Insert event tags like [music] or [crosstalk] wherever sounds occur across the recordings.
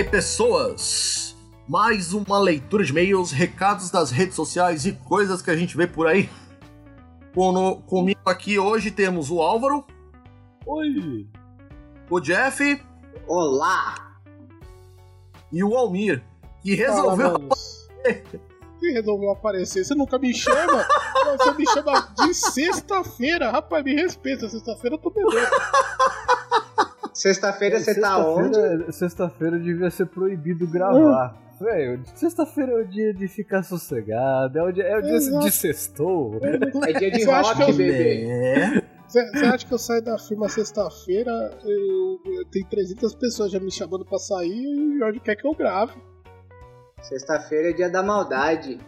E aí, pessoas? Mais uma leitura de e-mails, recados das redes sociais e coisas que a gente vê por aí. Cono- Comigo aqui hoje temos o Álvaro, Oi! o Jeff Olá! e o Almir, que resolveu. Fala, mano. [laughs] Quem resolveu aparecer? Você nunca me chama? Você me chama de sexta-feira. Rapaz, me respeita. Sexta-feira eu tô bebendo. [laughs] Sexta-feira você tá onde? Sexta-feira- Sexta-feira devia ser proibido gravar. Velho, sexta-feira é o dia de ficar sossegado, é o dia, é o dia Exato. de sextou. É dia de rock, bebê. É. Você acha que eu saio da firma sexta-feira? Tenho 300 pessoas já me chamando pra sair e o Jorge quer que eu grave. Sexta-feira é dia da maldade.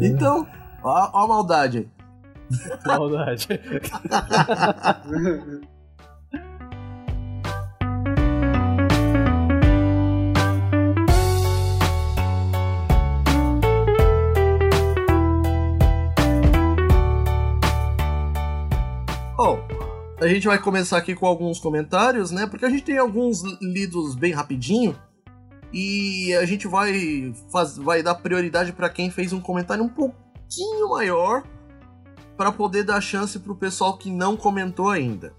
Então, ó, ó a maldade. [laughs] Maldade. [laughs] a gente vai começar aqui com alguns comentários, né? Porque a gente tem alguns lidos bem rapidinho. E a gente vai, faz, vai dar prioridade para quem fez um comentário um pouquinho maior para poder dar chance pro pessoal que não comentou ainda.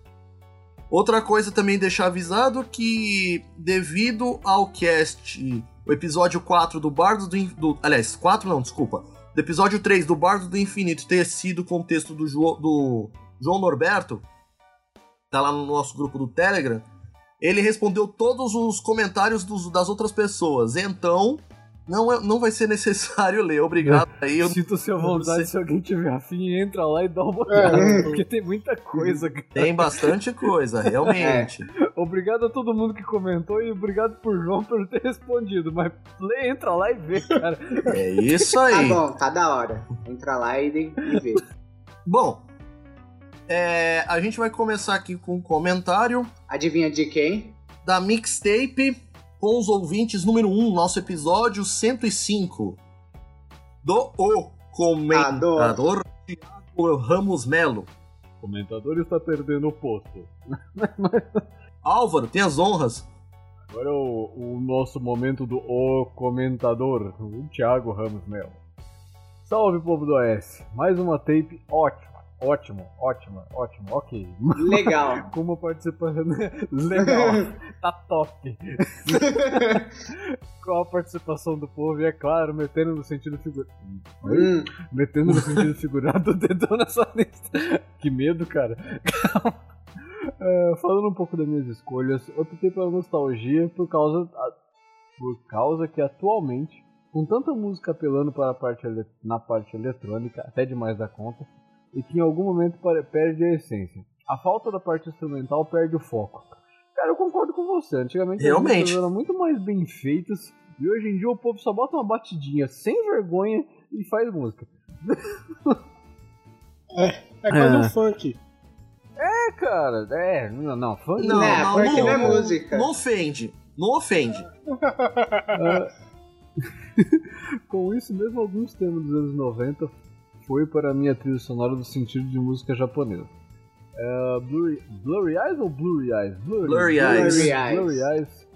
Outra coisa também deixar avisado que devido ao cast, o episódio 4 do Bardo do, do aliás, 4 não, desculpa. Do episódio 3 do Bardo do Infinito ter sido o contexto do, Jo- do João Norberto, tá lá no nosso grupo do Telegram, ele respondeu todos os comentários dos- das outras pessoas. Então, não, é- não vai ser necessário ler. Obrigado aí. Eu- Sinta-se à vontade se alguém tiver afim, entra lá e dá uma olhada, É. porque tem muita coisa. cara. Tem bastante coisa, realmente. Obrigado a todo mundo que comentou e obrigado por João por ter respondido, mas lê, entra lá e vê, cara. É isso Tá aí. bom, tá da hora. Entra lá e, e vê. Bom, é, a gente vai começar aqui com um comentário Adivinha de quem? da mixtape com os ouvintes número 1, nosso episódio 105 do O Comentador Thiago Ramos Melo. O comentador está perdendo o posto. [laughs] Álvaro, tem as honras. Agora é o, o nosso momento do O Comentador, o Thiago Ramos Melo. Salve, povo do OS. Mais uma tape ótima, ótimo, ótima, ótimo, ok. Legal. [laughs] Com uma participação legal, [laughs] tá top. [laughs] Com a participação do povo e, é claro, metendo no sentido figurado. Hum, Metendo no sentido figurado o dedão nessa lista. Que medo, cara. É, falando um pouco das minhas escolhas, optei pela nostalgia por causa, por causa que atualmente, com tanta música apelando para a parte na parte eletrônica, até demais da conta, e que em algum momento perde a essência. A falta da parte instrumental perde o foco. Cara, eu concordo com você. Antigamente as Realmente. músicas eram muito mais bem feitas e hoje em dia o povo só bota uma batidinha sem vergonha e faz música. [laughs] É quase É. um funk. É, cara, é, não, não, funk Não, É, não, porque não, não é música. Não ofende. Não ofende. Ah, [laughs] [laughs] Com isso, mesmo alguns temas dos anos 90 foi para a minha trilha sonora do sentido de música japonesa. É, Blurry, Blurry Eyes ou Blurry Eyes? Blurry Eyes. Blurry Eyes. Blurry Eyes.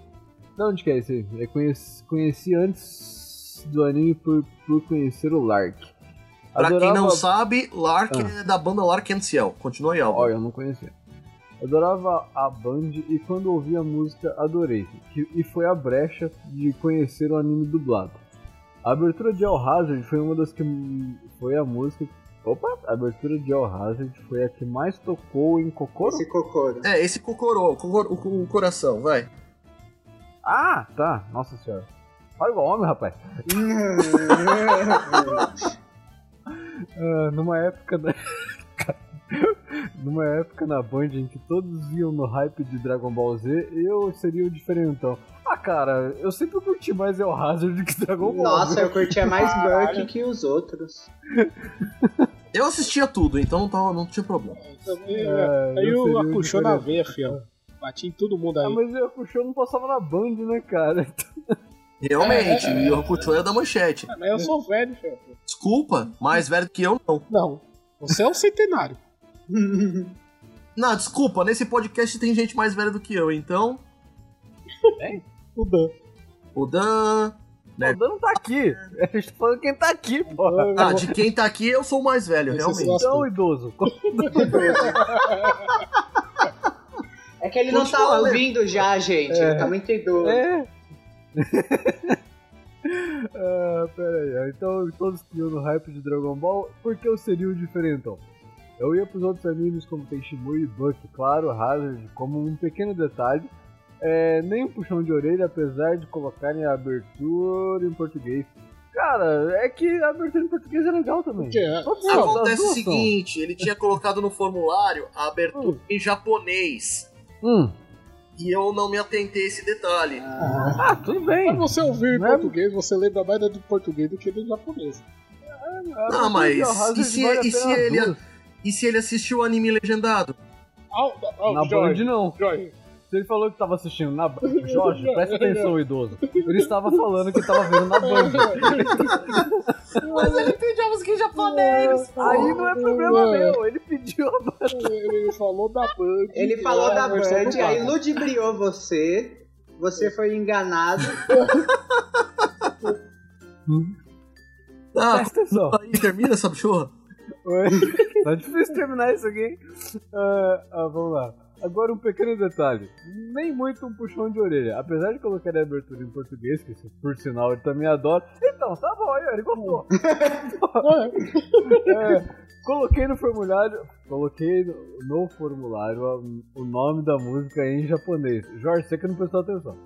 De onde que é esse aí? Eu conheci, conheci antes do anime por, por conhecer o Lark. Pra quem Adorava- não sabe, Lark Ah. é da banda Lark and Ciel. Continua aí, Álvaro. Olha, eu não conhecia. Adorava a Band e quando ouvi a música adorei. E foi a brecha de conhecer o anime dublado. A abertura de El Hazard foi uma das que foi a música. Opa! A abertura de El Hazard foi a que mais tocou em Kokoro. Esse cocoro. É, esse Kokoro, Kokoro- o, o coração, vai. Ah, tá. Nossa senhora. Olha igual homem, rapaz. [laughs] Ah, numa época da. [laughs] numa época na Band em que todos iam no hype de Dragon Ball Z, eu seria o diferentão. Ah, cara, eu sempre curti mais El Hazard do que Dragon Ball. Nossa, eu curtia mais. [laughs] Burke que os outros. Eu assistia tudo, então não, tava, não tinha problema. Também, É, é. Aí o Acuxou na veia, fião. Bati em todo mundo Ah, aí. mas o show não passava na Band, né, cara? [laughs] Realmente, É, é, e o Hakucho é da manchete. Ah, Mas eu sou velho, fião. Desculpa, mais velho que eu não. Não. Você é um centenário. [laughs] Não, desculpa, nesse podcast tem gente mais velha do que eu, então. O Dan. O Dan. O Dan não tá aqui. [laughs] A gente tá falando quem tá aqui, porra. Ah, de quem tá aqui, eu sou o mais velho, Esse realmente. é o Então, idoso. [laughs] É que ele não tá Continua, né? ouvindo já, gente. É. Ele tá muito idoso. É. [laughs] ah, pera aí. Então, todos criam no hype de Dragon Ball, por que eu seria o diferentão? Eu ia pros outros animes como Tenshinmui e Buck, claro, Hazard, como um pequeno detalhe. É, nem um puxão de orelha, apesar de colocarem a abertura em português. Cara, é que a abertura em português é legal também. Que é? As Acontece o seguinte, ele tinha colocado no formulário a abertura em japonês. são. Hum. E eu não me atentei a esse detalhe. Ah, tudo bem. Quando você ouvir em Não é- português, você lembra mais do português do que do japonês. Não, A mas e se- vale e se ele-. E se ele assistiu o anime legendado? Ah, ah, Na Band Jorge, não. Jorge, Se ele falou que tava assistindo na Band. [laughs] Jorge, presta atenção, idoso. Ele estava falando que tava vendo na Band. [laughs] Mas ele pediu a música em japonês. Aí não é problema meu, ele pediu a Band. ele falou da Band. Ele que falou é da versão Band, aí ludibriou você. Você foi enganado. [laughs] Ah, Presta atenção. aí, termina essa bichorra. Oi. Tá difícil terminar isso aqui. hein? Ah, ah, vamos lá. Agora um pequeno detalhe. Nem muito um puxão de orelha. Apesar de colocar a abertura em português, que por sinal ele também adora. Então, tá bom, aí, ele gostou. [laughs] É, coloquei no formulário. Coloquei no, formulário o nome da música em japonês. Jorge, você que não prestou atenção.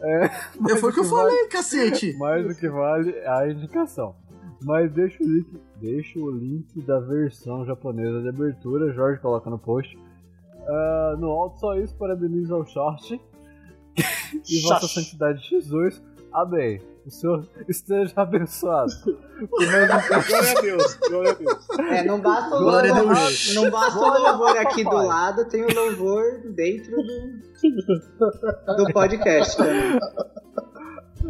É, [laughs] mas Foi o que eu vale- falei, cacete. [laughs] mais do que vale é a indicação. Mas deixa o link, deixa o link da versão japonesa de abertura, Jorge coloca no post. Ah, no alto só isso, parabenizo ao short e [laughs] Vossa. Santidade Jesus. Amém. O Senhor [laughs] esteja abençoado. [laughs] Glória a Deus, glória a Deus. É, não basta o Glória louvor, Deus. não basta o louvor aqui do lado, tem o louvor dentro do, do podcast também.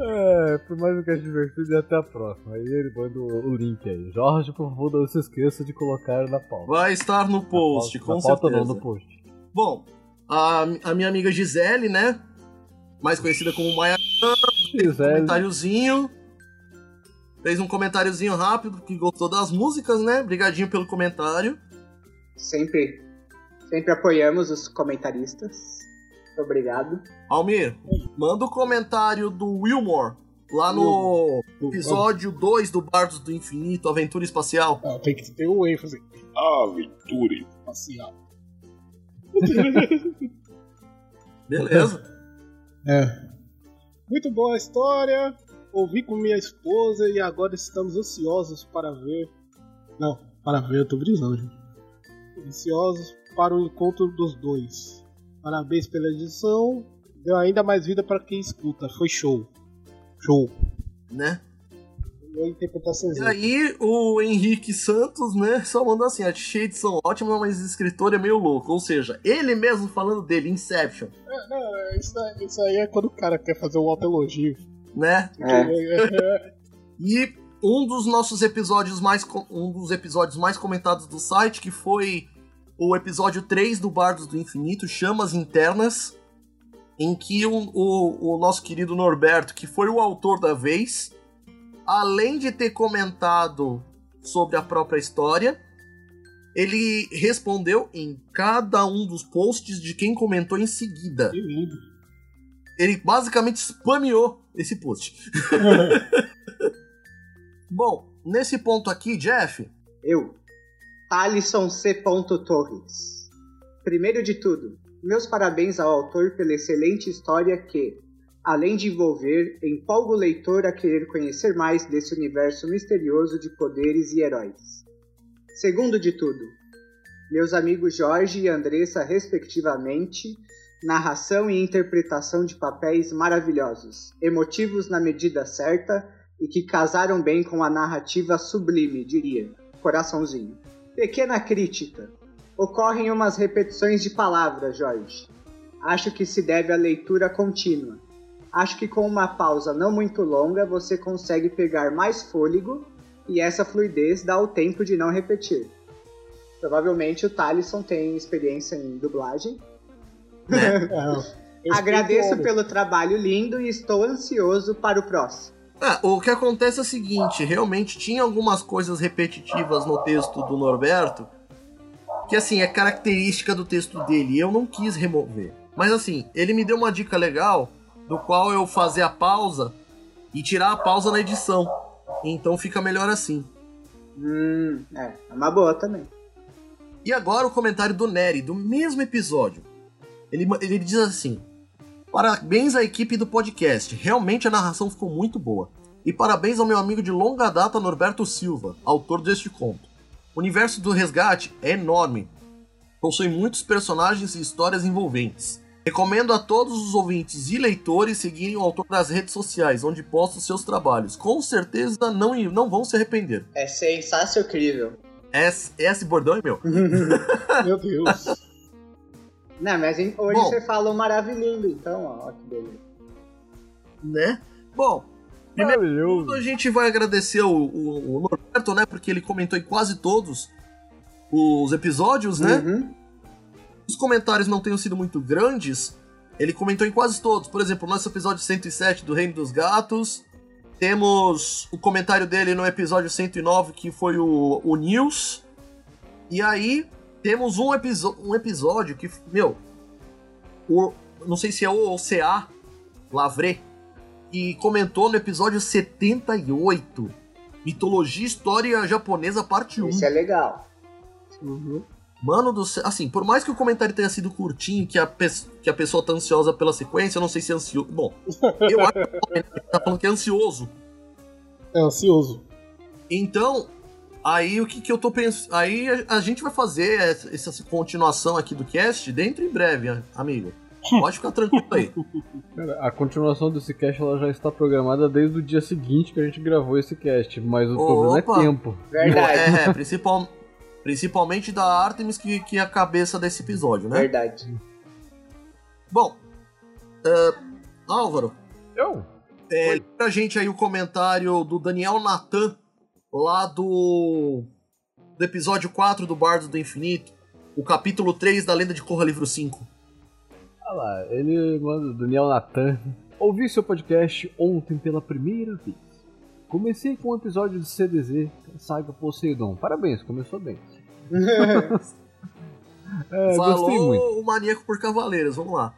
É, por mais um cast divertido e até a próxima. Aí ele manda o o link aí. Jorge, por favor, não se esqueça de colocar na pauta. Vai estar no post, Na com pauta certeza. não, no post. Bom, a, a minha amiga Gisele, né? Mais conhecida como Maia, Gisele, comentáriozinho. Fez um comentáriozinho rápido que gostou das músicas, né? Obrigadinho pelo comentário. Sempre, sempre apoiamos os comentaristas. Obrigado. Almir, manda o comentário do Wilmore lá no episódio 2 do Bardos do Infinito, Aventura Espacial. Ah, tem que ter o ênfase. Aventura espacial. [laughs] Beleza? É. Muito boa a história. Ouvi com minha esposa e agora estamos ansiosos para ver. Não, para ver, eu tô brisando, gente. Ansiosos para o encontro dos dois. Parabéns pela edição. Deu ainda mais vida para quem escuta. Foi show. Show. né? E aí, o Henrique Santos, né, só mandou assim: achei a edição ótima, mas o escritor é meio louco. Ou seja, ele mesmo falando dele, Inception, É, não, é, isso, aí- isso aí é quando o cara quer fazer um autoelogio. né? É, [laughs] E um dos nossos episódios mais um dos episódios mais comentados do site, que foi o episódio 3 do Bardos do Infinito, Chamas Internas, em que o, o, o nosso querido Norberto, que foi o autor da vez, além de ter comentado sobre a própria história, ele respondeu em cada um dos posts de quem comentou em seguida. que lindo. Ele basicamente spameou esse post. [laughs] Bom, nesse ponto aqui, Jeff, Eu, Alisson C. Torres. Primeiro de tudo, meus parabéns ao autor pela excelente história que, além de envolver, empolga o leitor a querer conhecer mais desse universo misterioso de poderes e heróis. Segundo de tudo, meus amigos Jorge e Andressa, respectivamente, narração e interpretação de papéis maravilhosos, emotivos na medida certa e que casaram bem com a narrativa sublime, diria. Coraçãozinho. Pequena crítica. Ocorrem umas repetições de palavras, Jorge. Acho que se deve à leitura contínua. Acho que com uma pausa não muito longa você consegue pegar mais fôlego e essa fluidez dá o tempo de não repetir. Provavelmente o Talisson tem experiência em dublagem. [laughs] É, Eu Agradeço pelo trabalho lindo e estou ansioso para o próximo. Ah, o que acontece é o seguinte, realmente tinha algumas coisas repetitivas no texto do Norberto, que assim, é característica do texto dele, e eu não quis remover. Mas assim, ele me deu uma dica legal, do qual eu fazer a pausa e tirar a pausa na edição. Então fica melhor assim. Hum, é, é uma boa também. E agora o comentário do Nery, do mesmo episódio. Ele, ele diz assim: Parabéns à equipe do podcast, realmente a narração ficou muito boa. E parabéns ao meu amigo de longa data Norberto Silva, autor deste conto. O universo do resgate é enorme, possui muitos personagens e histórias envolventes. Recomendo a todos os ouvintes e leitores seguirem o autor nas redes sociais, onde posta os seus trabalhos. Com certeza não, não vão se arrepender. É sensacional. Esse, esse bordão é meu. [laughs] Meu Deus. Não, mas hoje Bom. você falou maravilhoso, então, ó, que beleza. Né? Bom, primeiro a gente vai agradecer o, o, o Norberto, né? Porque ele comentou em quase todos os episódios, né? Uhum. Os comentários não tenham sido muito grandes, ele comentou em quase todos. Por exemplo, nosso episódio 107 do Reino dos Gatos. Temos o comentário dele no episódio 109, que foi o, o News. E aí, temos um, um episódio que, meu, o, não sei se é o OCA Lavre, que comentou no episódio 78, Mitologia e História Japonesa, parte 1. Isso é legal. Mano do céu, assim, por mais que o comentário tenha sido curtinho, que a, pe- que a pessoa tá ansiosa pela sequência, eu não sei se é ansioso. Bom, eu acho que o comentário tá falando que é ansioso. É ansioso. Então, aí o que, que eu tô pensando. Aí a, a gente vai fazer essa, essa continuação aqui do cast dentro em breve, amigo. Pode ficar tranquilo aí. [laughs] Cara, a continuação desse cast ela já está programada desde o dia seguinte que a gente gravou esse cast, mas o problema Opa. é tempo. Verdade, É, é, principal, principalmente da Artemis, que, que é a cabeça desse episódio, né? verdade. Bom, é, Álvaro, Eu? É, pra gente aí o comentário do Daniel Natan, lá do, do episódio 4 do Bardo do Infinito, o capítulo 3 da Lenda de Korra, livro 5. Olha lá, ele manda Daniel Natan. Ouvi seu podcast ontem pela primeira vez. Comecei com o episódio de CDZ, Saga Poseidon. Parabéns, começou bem. É, gostei muito. Falou o Maníaco por Cavaleiros, vamos lá.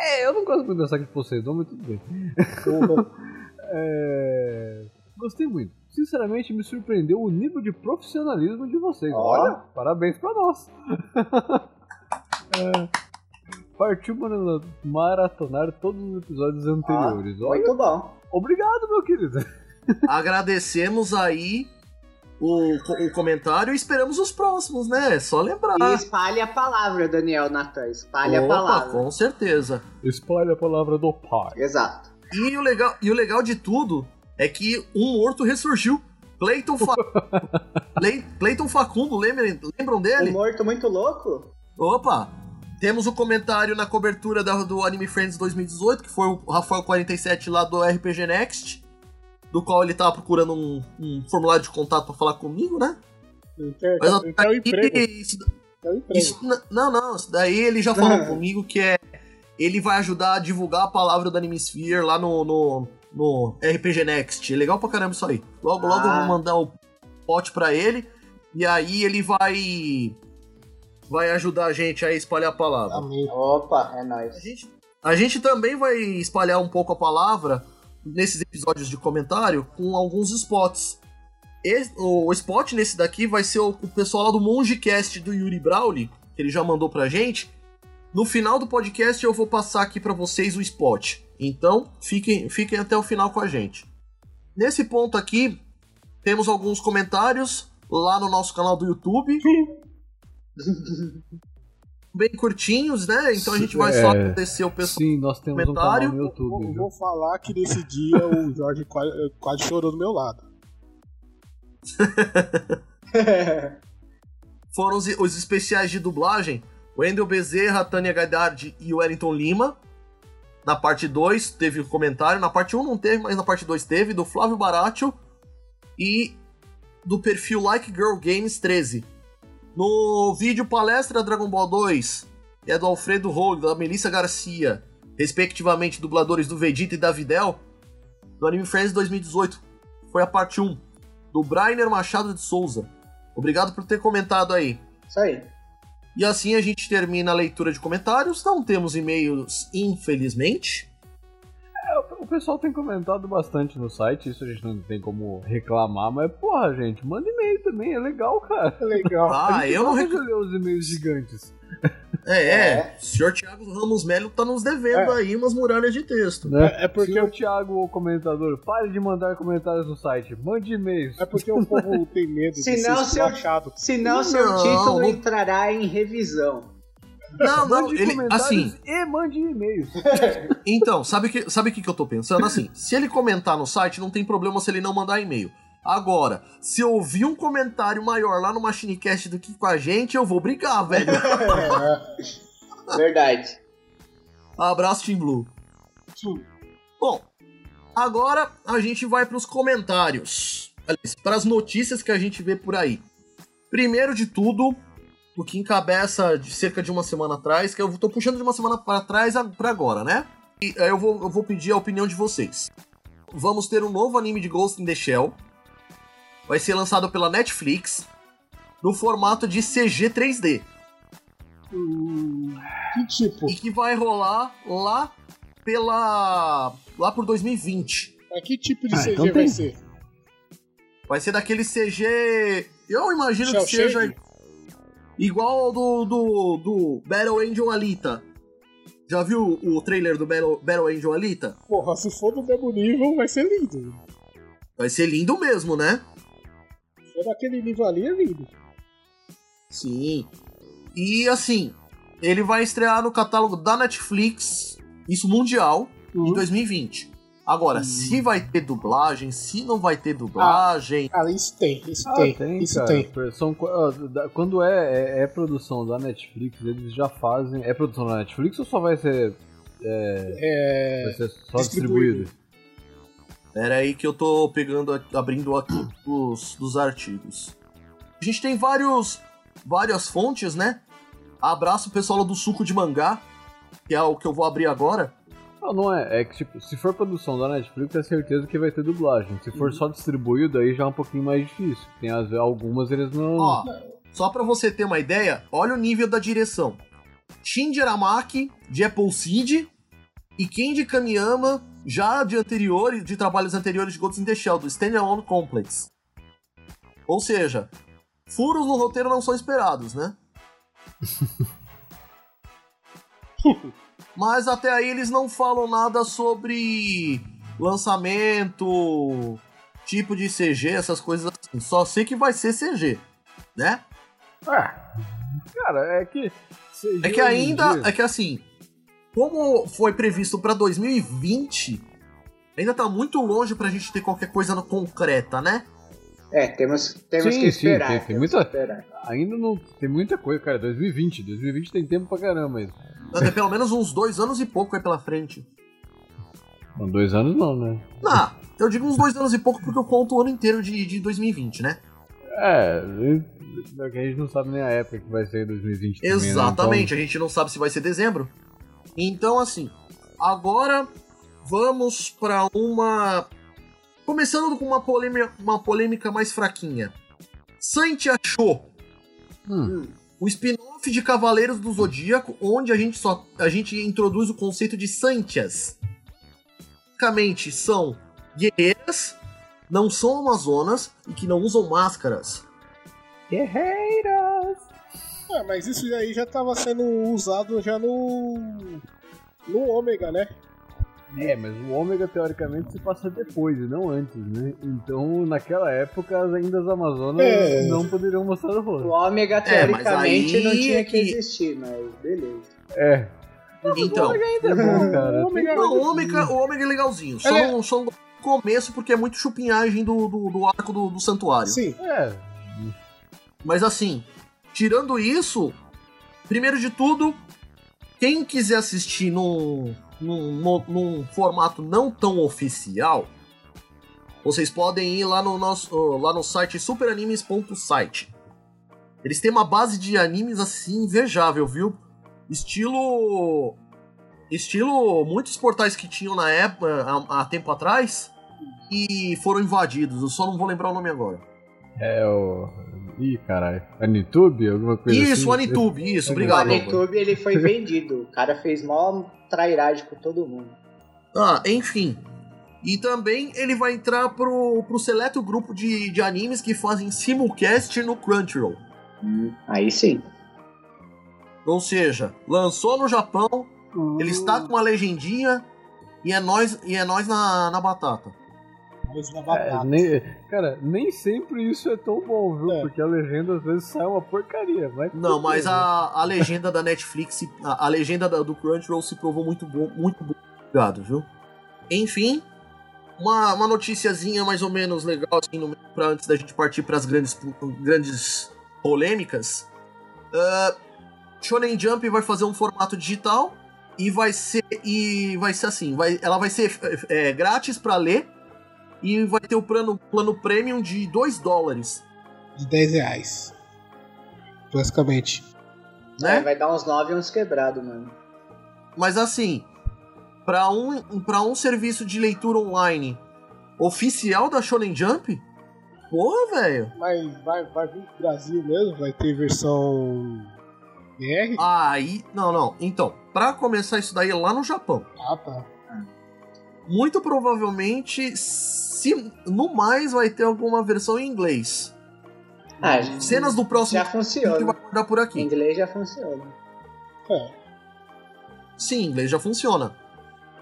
É, eu não gosto muito da Saga de Poseidon, mas tudo bem. [laughs] É, Gostei muito. Sinceramente, me surpreendeu o nível de profissionalismo de vocês. Olha, parabéns pra nós. [laughs] É, Partiu maratonar todos os episódios anteriores. Olha, Muito bom. obrigado, meu querido. [laughs] Agradecemos aí o, o comentário e esperamos os próximos, né? É só lembrar. E espalhe a palavra, Daniel Natan. Espalhe a Opa, palavra. com certeza. Espalhe a palavra do pai. Exato. E o legal, e o legal de tudo é que um morto ressurgiu. Clayton, Fa... [laughs] Clay- Clayton Facundo, lembram, lembram Um dele? morto muito louco? Opa! Temos o comentário na cobertura da- do Anime Friends 2018, que foi o Rafael47 lá do RPG Next, do qual ele tava procurando um, um formulário de contato pra falar comigo, né? Quer, Mas quer o emprego. isso, Quer o emprego. isso- n- não, não, isso daí ele já falou [laughs] comigo que é. Ele vai ajudar a divulgar a palavra do Anime Sphere lá no, no, no RPG Next. É legal pra caramba isso aí. Logo, logo eu Ah. vou mandar o pote pra ele. E aí ele vai. Vai ajudar a gente a espalhar a palavra. Amém. Opa, é A nóis. gente, a gente também vai espalhar um pouco a palavra nesses episódios de comentário com alguns spots. O spot nesse daqui vai ser o, o pessoal lá do Mongecast do Yuri Brawley, que ele já mandou pra gente. No final do podcast eu vou passar aqui pra vocês o spot. Então, fiquem, fiquem até o final com a gente. Nesse ponto aqui, temos alguns comentários lá no nosso canal do YouTube. [laughs] Bem curtinhos, né? Então a gente vai só É. agradecer o pessoal. Sim, nós temos um canal Comentário. no YouTube. Vou, vou falar que nesse dia o Jorge quase, quase chorou do meu lado. [laughs] foram os, os especiais de dublagem. O Endel Bezerra, a Tânia Gaidard e o Wellington Lima. Na parte 2 teve o comentário. Na parte 1 um não teve, mas na parte 2 teve. Do Flávio Baratio e do perfil Like Girl Games 13. No vídeo palestra Dragon Ball 2, que é do Alfredo Roll, da Melissa Garcia, respectivamente dubladores do Vegeta e da Videl, do Anime Friends 2018. Foi a parte 1, do Brainer Machado de Souza. Obrigado por ter comentado aí. Isso aí. E assim a gente termina a leitura de comentários. Não temos e-mails, infelizmente. O pessoal tem comentado bastante no site, isso a gente não tem como reclamar, mas porra, gente, manda e-mail também, é legal, cara. É legal. [laughs] Ah, eu não ler os e-mails gigantes. É, é. É. O senhor Thiago Ramos Melo tá nos devendo aí umas muralhas de texto. Né? É- é porque Se eu- o Thiago, o comentador, pare de mandar comentários no site, mande e-mails. É porque o povo [laughs] tem medo de Senão ser seu- esculachado. Senão seu Não. título entrará em revisão. Não, não, Mande ele, assim, e mande e-mails. [laughs] então, sabe o que, sabe o que, que eu tô pensando? Assim, se ele comentar no site, não tem problema se ele não mandar e-mail. Agora, se eu ouvir um comentário maior lá no MachineCast do que com a gente, eu vou brigar, velho. [laughs] Verdade. Abraço, Team Blue. Bom, agora a gente vai para os comentários. Para as notícias que a gente vê por aí. Primeiro de tudo, o que encabeça de cerca de uma semana atrás, que eu tô puxando de uma semana para trás para agora, né? E aí eu vou, eu vou pedir a opinião de vocês. Vamos ter um novo anime de Ghost in the Shell. Vai ser lançado pela Netflix no formato de CG 3D. Hum, que tipo? E que vai rolar lá pela. lá por 2020. Mas que tipo de Ah, CG então vai ser? Vai ser daquele CG. Eu imagino Shell que seja shade? Igual ao do, do, do Battle Angel Alita. Já viu o trailer do Battle, Battle Angel Alita? Porra, se for do mesmo nível, vai ser lindo. Vai ser lindo mesmo, né? Se for daquele nível ali, é lindo. Sim. E assim, ele vai estrear no catálogo da Netflix, isso mundial, em Uhum. 2020. Agora, se vai ter dublagem, se não vai ter dublagem. Ah, isso tem, isso Ah, tem, tem, isso cara. tem. São, ah, quando é, é, é produção da Netflix, eles já fazem. É produção da Netflix ou só vai ser, É. vai ser só Distribuído. distribuído? Pera aí que eu tô pegando, abrindo aqui os dos artigos. A gente tem vários, várias fontes, né? Abraço o pessoal lá do suco de mangá, que é o que eu vou abrir agora. Não, não é. É que, tipo, se for produção da Netflix, é certeza que vai ter dublagem. Se Uhum. for só distribuído, aí já é um pouquinho mais difícil. Tem as, algumas eles não. Ó, só pra você ter uma ideia, olha o nível da direção. Shinji Aramaki, de Apple Seed, e Kenji Kamiyama, já de anteriores, de trabalhos anteriores de Ghost in the Shell, do Standalone Complex. Ou seja, furos no roteiro não são esperados, né? [laughs] Mas até aí eles não falam nada sobre lançamento, tipo de CG, essas coisas assim. Só sei que vai ser CG, né? Ah, cara, é que. CG É que ainda, dia- é que assim, como foi previsto pra 2020, ainda tá muito longe pra gente ter qualquer coisa no concreta, né? É, temos, temos Sim, que sim, esperar. tem- tem temos muita- que esperar. Ainda não. Tem muita coisa, cara. 2020. 2020 tem tempo pra caramba ainda. Vai ter pelo menos uns dois anos e pouco aí pela frente. Não, dois anos não, né? Ah, eu digo uns dois anos e pouco porque eu conto o ano inteiro de, de 2020, né? É, é a gente não sabe nem a época que vai ser em 2020. também, né? Exatamente, a gente não sabe se vai ser dezembro. Então, assim, agora vamos pra uma. Começando com uma polêmica, uma polêmica mais fraquinha. Santi achou hum, o spin-off de Cavaleiros do Zodíaco, onde a gente só a gente introduz o conceito de Santias. Basicamente são guerreiras, não são amazonas e que não usam máscaras. Guerreiras! Ah, mas isso aí já tava sendo usado já no. No Ômega, né? É, mas o ômega teoricamente se passa depois e não antes, né? Então, naquela época, as- ainda as Amazonas É. não poderiam mostrar o O rosto. ômega, É, teoricamente, aí não tinha é que que- existir, mas beleza. É. Então, Ainda é bom, cara. O ômega, não, o Ômega, o Ômega é legalzinho. Só, é- só no começo, porque é muito chupinhagem do, do, do arco do, do santuário. Sim, É. Mas assim, tirando isso, primeiro de tudo, quem quiser assistir num, num, num- formato não tão oficial, vocês podem ir lá no nosso lá no site superanimes.site. Eles têm uma base de animes assim invejável, viu? Estilo. Estilo muitos portais que tinham na época, há, há tempo atrás, e foram invadidos. Eu só não vou lembrar o nome agora. É o. Ih, caralho. Anitube? Alguma coisa Isso, assim? o Anitube, isso, O obrigado. Álvaro. Anitube ele foi vendido. O cara fez mó trairagem com todo mundo. Ah, enfim. E também ele vai entrar pro, pro seleto grupo de, de animes que fazem simulcast no Crunchyroll. Aí sim. Ou seja, lançou no Japão, ele Hum. está com uma legendinha e é nós, e é nós na, na batata. Mas na É, batata. nem- cara, nem sempre isso é tão bom, viu? É. Porque a legenda às vezes sai uma porcaria. Vai Não, mas a, a legenda da Netflix, a, a legenda da- do Crunchyroll se provou muito bom, muito bom. Obrigado, viu? Enfim, uma, uma noticiazinha mais ou menos legal, assim, no, pra, antes da gente partir para as grandes, grandes polêmicas. Ah, Shonen Jump vai fazer um formato digital e vai ser e vai ser assim, vai, ela vai ser é, grátis para ler e vai ter o plano, plano premium de 2 dólares, De 10 reais. Basicamente. né? É, vai dar uns 9 e uns quebrados, mano. Mas assim, para um, pra um serviço de leitura online oficial da Shonen Jump, porra, velho. Mas vai, vai vir pro Brasil mesmo? Vai ter versão BR? Aí, não, não. Então, pra começar isso daí lá no Japão, Ah, tá. Muito provavelmente, se no mais vai ter alguma versão em inglês. Ah, Cenas do próximo já que vai funciona. guardar por Em aqui. inglês já funciona. É. Sim, inglês já funciona.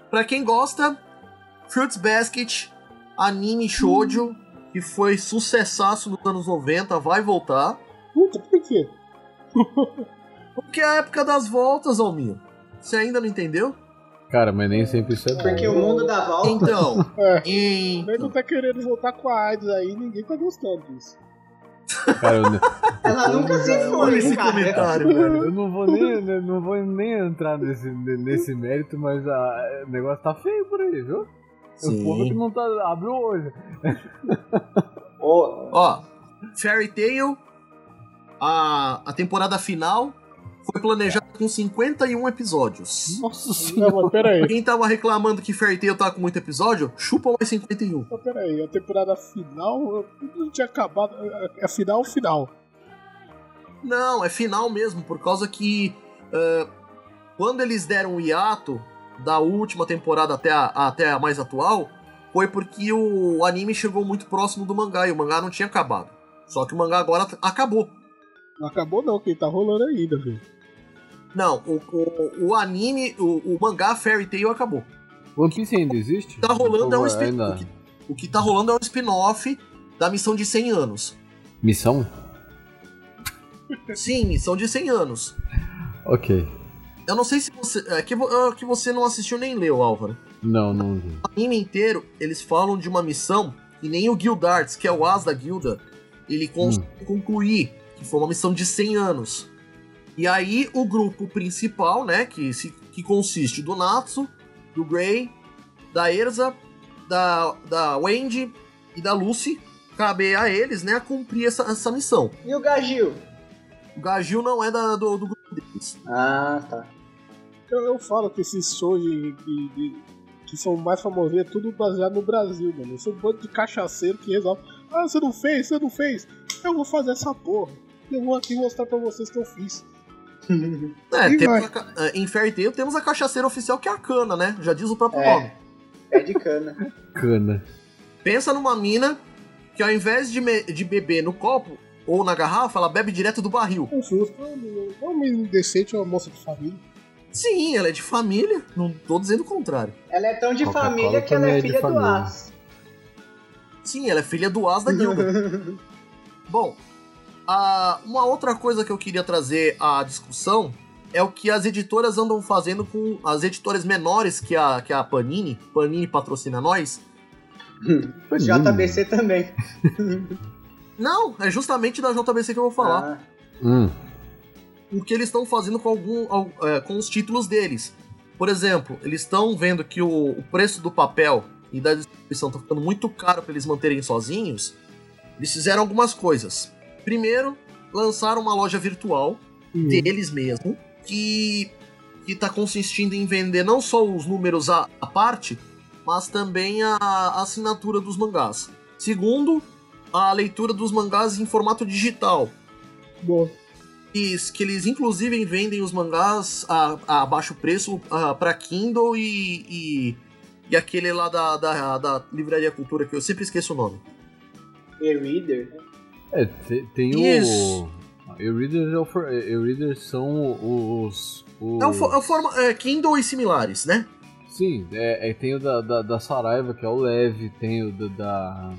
Pra quem gosta, Fruits Basket, anime shoujo, que foi sucessaço nos anos 90, vai voltar. Puta, por quê? Porque é a época das voltas, Almir. Você ainda não entendeu? Cara, mas nem sempre isso é bom. Porque o mundo dá volta. Então, [laughs] É. em... Ele não tá querendo voltar com a AIDS aí, ninguém tá gostando disso. Cara, eu, Ela nunca se foi, esse cara. comentário, velho. eu não vou nem, né, não vou nem entrar nesse, nesse mérito, mas a- o negócio tá feio por aí, viu? O povo que não tá. abre o olho. Ó, Fairy Tail, a, a temporada final foi planejada com 51 episódios. Nossa Não, senhora. mas pera aí. Quem tava reclamando que Fairy Tail tá com muito episódio, chupa mais 51. Mas pera aí, a temporada final não tinha acabado. É é final final. Não, é final mesmo, por causa que ah, quando eles deram o hiato da última temporada até a, até a mais atual, foi porque o anime chegou muito próximo do mangá e o mangá não tinha acabado. Só que o mangá agora acabou. Não acabou não, quem tá rolando ainda, velho. Não, o, o, o anime, o, o mangá Fairy Tail acabou. One Piece ainda existe? O que tá rolando é um spin- o que, o que tá rolando é um spin-off da missão de 100 anos. Missão? Sim, missão de 100 anos. Ok. Eu não sei se você. É que, é que você não assistiu nem leu, Álvaro. Não, não vi. O anime inteiro, eles falam de uma missão que nem o Guildarts, que é o as da guilda, ele consegue concluir, que foi uma missão de 100 anos. E aí o grupo principal, né, que, se, que consiste do Natsu, do Grey, da Erza, da, da Wendy e da Lucy, cabe a eles, né, a cumprir essa, essa missão. e o Gagil? O Gagil não é da, do, do grupo deles. Ah, tá. Eu, eu falo que esses shows de, de- de- que são mais famosos é tudo baseado no Brasil, mano. Eu sou um bando de cachaceiro que resolve. Ah, você não fez, você não fez. Eu vou fazer essa porra. Eu vou aqui mostrar pra vocês que eu fiz. [laughs] É, E temos a é, em Fairy Tail temos a cachaceira oficial que é a cana, né? Já diz o próprio É. nome. É de cana. Cana. Pensa numa mina que ao invés de, me- de beber no copo ou na garrafa, ela bebe direto do barril. Um susto. Um menino decente é uma moça de família. Sim, ela é de família, não tô dizendo o contrário. Ela é tão de família que ela é é filha do. As. Sim, ela é filha do as da guilda. [laughs] Bom, a- uma outra coisa que eu queria trazer à discussão é o que as editoras andam fazendo com as editoras menores que a, que a Panini. Panini patrocina nós. [laughs] JBC também. [laughs] Não, é justamente da JBC que eu vou falar. Ah, Hum. o que eles estão fazendo com algum al- é, com os títulos deles. Por exemplo, eles estão vendo que o, o preço do papel e da distribuição está ficando muito caro para eles manterem sozinhos. Eles fizeram algumas coisas. Primeiro, lançaram uma loja virtual deles mesmo, que que está consistindo em vender não só os números à, à parte, mas também a, a assinatura dos mangás. Segundo, a leitura dos mangás em formato digital. Boa. Eles, que eles inclusive vendem os mangás a, a baixo preço para Kindle e, e, e, aquele lá da, da, da Livraria Cultura, que eu sempre esqueço o nome. E-Reader, né? É, tem, tem o. E-Readers, é e-readers são os. os... É, o, é o forma, é Kindle e similares, né? Sim, é, é, tem o da, da, da, Saraiva, que é o Leve, tem o da. da...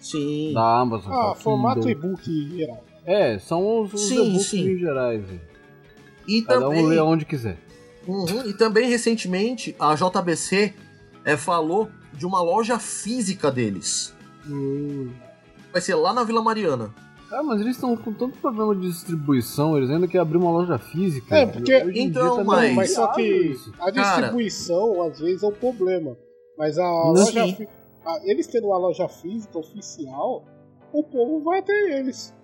Sim. Da Amazon. Ah, formato e-book geral. É, são os, os e-books em gerais. E Cada também, um lê onde quiser. Uhum, e também, recentemente, a JBC é, falou de uma loja física deles. Hum. Vai ser lá na Vila Mariana. Ah, mas eles estão com tanto problema de distribuição, eles ainda querem abrir uma loja física. É, porque. Então, tá mas... mas só que a distribuição Cara... às vezes é um problema. Mas a Não, loja. A, eles tendo uma loja física oficial, o povo vai até eles.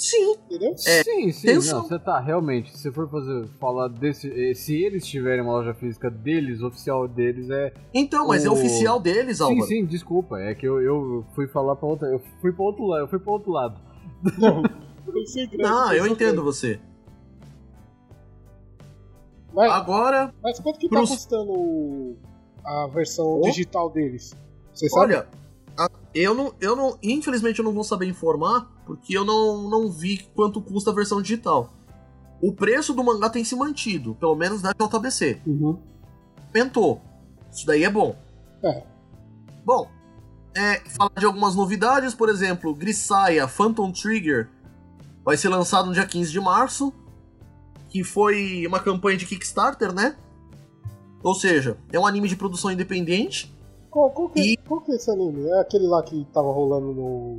Sim. Entendeu? É, sim, sim. Não, você tá realmente. Se for fazer falar desse. eh, Se eles tiverem uma loja física deles, oficial deles é. Então, mas O- é oficial deles, Sim, Álvaro. sim, desculpa. É que eu, eu fui falar pra outra. Eu fui pra outro lado. Eu fui pra outro lado. Não, Não, eu entendo você. Mas, Agora, mas quanto que pros- tá custando o- a versão Oh. digital deles? Você sabe? olha, eu não, eu não, infelizmente eu não vou saber informar, porque eu não, não vi quanto custa a versão digital. O preço do mangá tem se mantido, pelo menos na JBC. Uhum. Aumentou. Isso daí é bom. É. Bom, é, falar de algumas novidades, por exemplo, Grisaya Phantom Trigger vai ser lançado no dia 15 de março, que foi uma campanha de Kickstarter, né? Ou seja, é um anime de produção independente. Qual, qual, que, E- qual que é esse anime? É aquele lá que tava rolando no.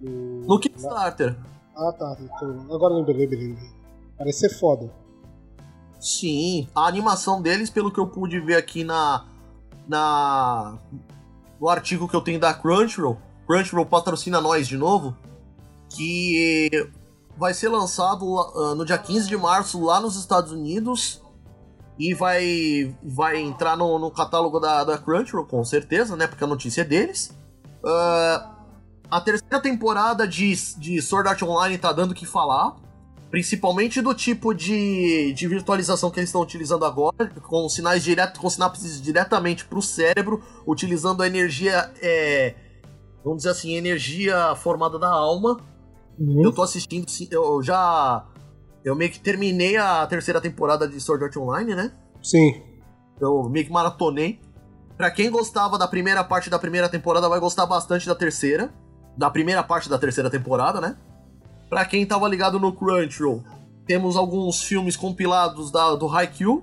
No, No Kickstarter. Ah tá, então, agora lembrei, lembrei. Parece ser foda. Sim, a animação deles, pelo que eu pude ver aqui na, na no artigo que eu tenho da Crunchyroll, Crunchyroll patrocina nós de novo, que vai ser lançado ah, no dia 15 de março lá nos Estados Unidos e vai, vai entrar no, no catálogo da, da Crunchyroll, com certeza, né? Porque a notícia é deles. Ah, a terceira temporada de, de Sword Art Online tá dando o que falar. Principalmente do tipo de, de virtualização que eles estão utilizando agora, com sinais direto, com sinapses diretamente para o cérebro, utilizando a energia, é, vamos dizer assim, energia formada da alma. Eu tô assistindo, eu já, eu meio que terminei a terceira temporada de Sword Art Online, né? Sim. Eu meio que maratonei. Pra quem gostava da primeira parte da primeira temporada, vai gostar bastante da terceira. Da primeira parte da terceira temporada, né? Pra quem tava ligado no Crunchyroll, temos alguns filmes compilados da, do Haikyuu.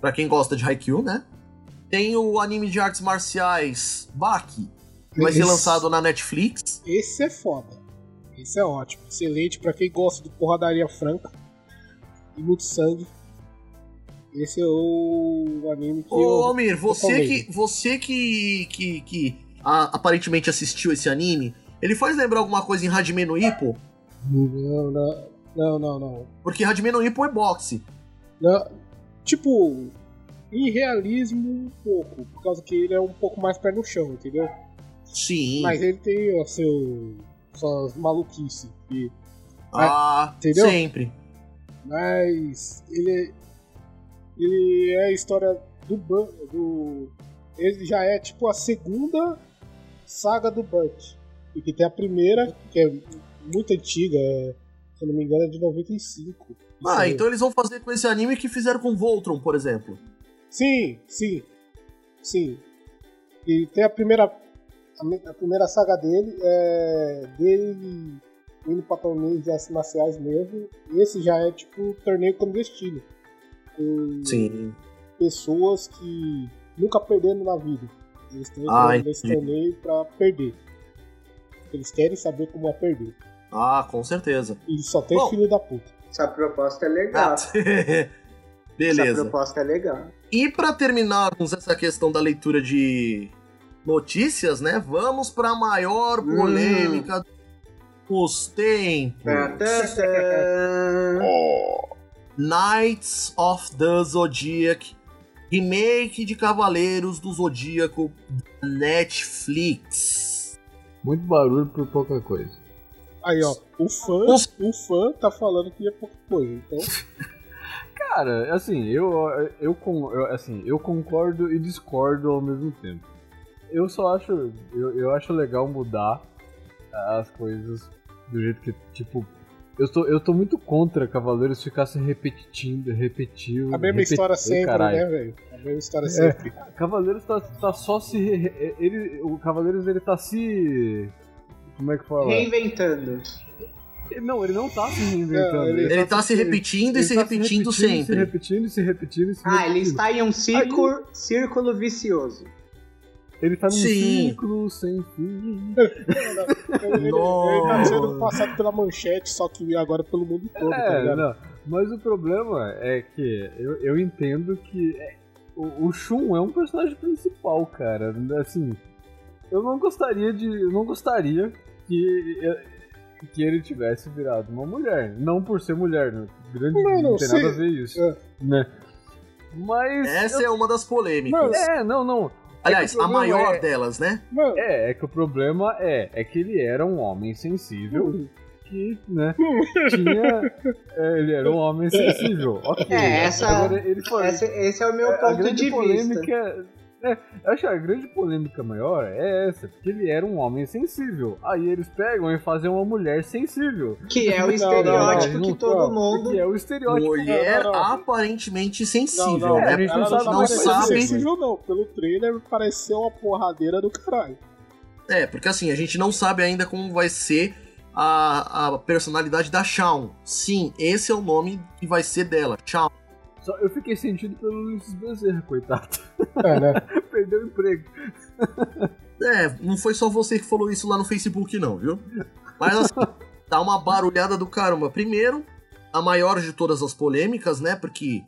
Pra quem gosta de Haikyuu, né? Tem o anime de artes marciais Baki, que vai ser Esse- lançado na Netflix. Esse é foda. Esse é ótimo. Excelente pra quem gosta de porradaria franca e muito sangue. Esse é o anime que Ô, eu. Almir, você que, você que, que, que a- aparentemente assistiu esse anime, ele faz lembrar alguma coisa em Hajime no Ippo? Não, não, não, não, não. Porque Hajime no Ippo é boxe. Não, Tipo, em realismo um pouco, por causa que ele é um pouco mais pé no chão, entendeu? Sim. Mas ele tem o seu. suas maluquices. E, Ah, Entendeu? sempre. mas ele. Ele é a história do. Do, ele já é tipo a segunda saga do Burt. Porque tem a primeira, que é muito antiga, é, se não me engano, é de 95. Ah, então eles vão fazer com esse anime que fizeram com Voltron, por exemplo. Sim, sim. Sim. E tem a primeira. A, a primeira saga dele é dele indo pra torneios de artes marciais mesmo. Esse já é tipo torneio clandestino. Com Sim. pessoas que nunca perderam na vida. Eles estão Ah, entendi. torneio pra perder. Eles querem saber como é perder. Ah, com certeza. E só tem Bom. filho da puta. Essa proposta é legal. [laughs] Essa Beleza. proposta é legal. E pra terminarmos essa questão da leitura de notícias, né? Vamos pra maior Hum. polêmica dos tempos. Tá. Knights of the Zodiac, remake de Cavaleiros do Zodíaco da Netflix. Muito barulho por pouca coisa. Aí, ó, o fã, o fã tá falando que é pouca coisa. Então, [laughs] Cara, assim, eu, eu, con- eu, assim, eu concordo e discordo ao mesmo tempo. Eu só acho, eu, eu acho legal mudar as coisas do jeito que, tipo, eu tô, eu tô muito contra Cavaleiros ficar se repetindo, repetindo. a mesma repetindo, história sempre, caralho. né, velho? A mesma história É. sempre. Cavaleiros tá, tá só se. re- re- Ele, o Cavaleiros ele tá se. Como é que fala? Reinventando. Não, ele não tá se reinventando. Não, ele- Ele tá se repetindo e ele se tá repetindo Se sempre. repetindo, se repetindo, e se Ah, ele repetindo. está em um círculo, círculo vicioso. Ele tá num Sim. ciclo sem fim. Ele, ele, ele tá sendo passado pela manchete, só que agora pelo mundo todo, tá É, ligado? não. Mas o problema é que eu, eu entendo que é, o, o Shun é um personagem principal, cara. Assim, eu não gostaria de. Eu não gostaria que, que ele tivesse virado uma mulher. Não por ser mulher, né? Grande, Não, não, não, tem sim. nada a ver isso. É. Né? Mas. Essa é uma das polêmicas. Mano, É, não, não. Aliás, é a maior é- delas, né? Mano, É, é que o problema é, é que ele era um homem sensível que, né, tinha. é, ele era um homem sensível. Ok. É, essa- Agora ele foi. Esse, esse é o meu ponto de vista. É, eu acho que a grande polêmica maior é essa, porque ele era um homem sensível. Aí eles pegam e fazem uma mulher sensível. Que é o Não, estereótipo não, que não, todo não, mundo. Que é o estereótipo. Mulher não, não. aparentemente sensível, não, não, né? a gente não sabe não parece sabe. sensível, não. Pelo trailer pareceu uma porradeira do caralho. É, porque assim, a gente não sabe ainda como vai ser a, a personalidade da Shawn. Sim, esse é o nome que vai ser dela, Shawn. Só eu fiquei sentido pelo Luiz Bezerra, coitado. É, né? [laughs] Perdeu o emprego. É, não foi só você que falou isso lá no Facebook, não, viu? Mas assim, [laughs] tá uma barulhada do caramba. Primeiro, a maior de todas as polêmicas, né? Porque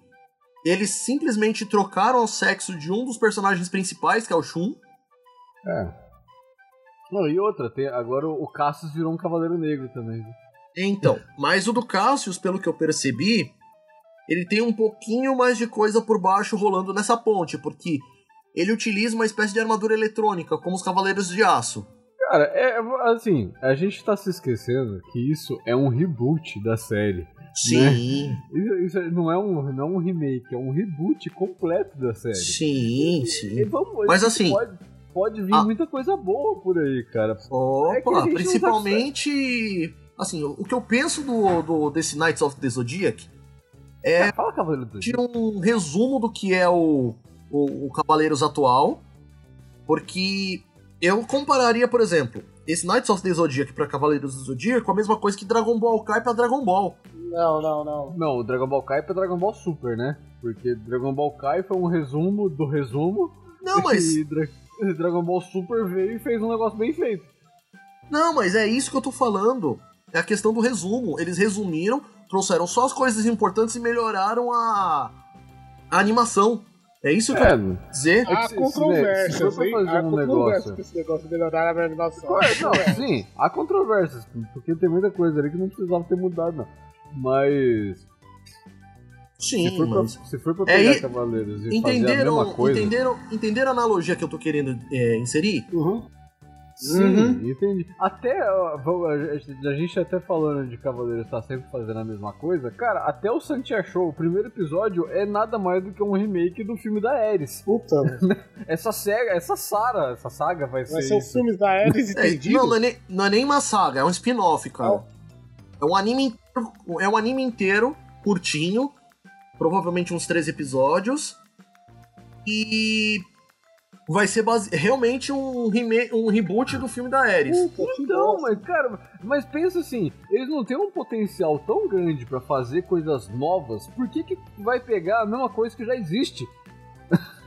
eles simplesmente trocaram o sexo de um dos personagens principais, que é o Shun. É. Não, e outra, tem, agora o Cassius virou um cavaleiro negro também. viu? Então, mas o do Cassius, pelo que eu percebi, ele tem um pouquinho mais de coisa por baixo rolando nessa ponte, porque ele utiliza uma espécie de armadura eletrônica, como os Cavaleiros de Aço. Cara, é assim, a gente tá se esquecendo que isso é um reboot da série. Sim, Isso, isso não, é um, não é um remake, é um reboot completo da série. sim, E sim. vamos, Mas e assim- Pode, pode vir muita coisa boa por aí, cara. É Opa, gente não principalmente. Assim, o o que eu penso do, do desse Knights of the Zodiac É. Fala, Cavaleiro do de um resumo do que é o, o, o Cavaleiros atual, porque eu compararia, por exemplo, esse Knights of the Zodiac pra Cavaleiros do Zodíaco a mesma coisa que Dragon Ball Kai pra Dragon Ball. Não, não, não. Não, o Dragon Ball Kai é pra Dragon Ball Super, né? Porque Dragon Ball Kai foi um resumo do resumo. Não, mas E Dra- Dragon Ball Super veio e fez um negócio bem feito. não, mas é isso que eu tô falando. É a questão do resumo. Eles resumiram, trouxeram só as coisas importantes e melhoraram a, a animação. É isso que eu É, quero dizer. Há se- se- controvérsias, pra hein? fazer Há um controvérsias negócio- com esse negócio de melhorar a animação. É, não, sim, há controvérsias, porque tem muita coisa ali que não precisava ter mudado, não. Mas Sim, se for pra, mas... se for pra É, pegar e- Cavaleiros e fazer a Entenderam, mesma coisa... entenderam, entenderam a analogia que eu tô querendo é, inserir? Uhum. Sim, Uhum. entendi. Até, vamos- a gente- a gente até falando de Cavaleiros tá sempre fazendo a mesma coisa, cara, até o Santia Show, o primeiro episódio, é nada mais do que um remake do filme da Ares. Puta. [laughs] Essa saga, essa Sara, essa saga vai ser vai ser os isso. filmes da Ares [laughs] É, entendido? não, não é, nem, não é nem uma saga, é um spin-off, cara. É um anime inteiro, é um anime inteiro, curtinho, provavelmente uns três episódios. E vai ser base... realmente um, reme... um reboot do filme da Ares. Puta, Então, mas cara, mas pensa assim, eles não têm um potencial tão grande pra fazer coisas novas, por que que vai pegar a mesma coisa que já existe? [laughs]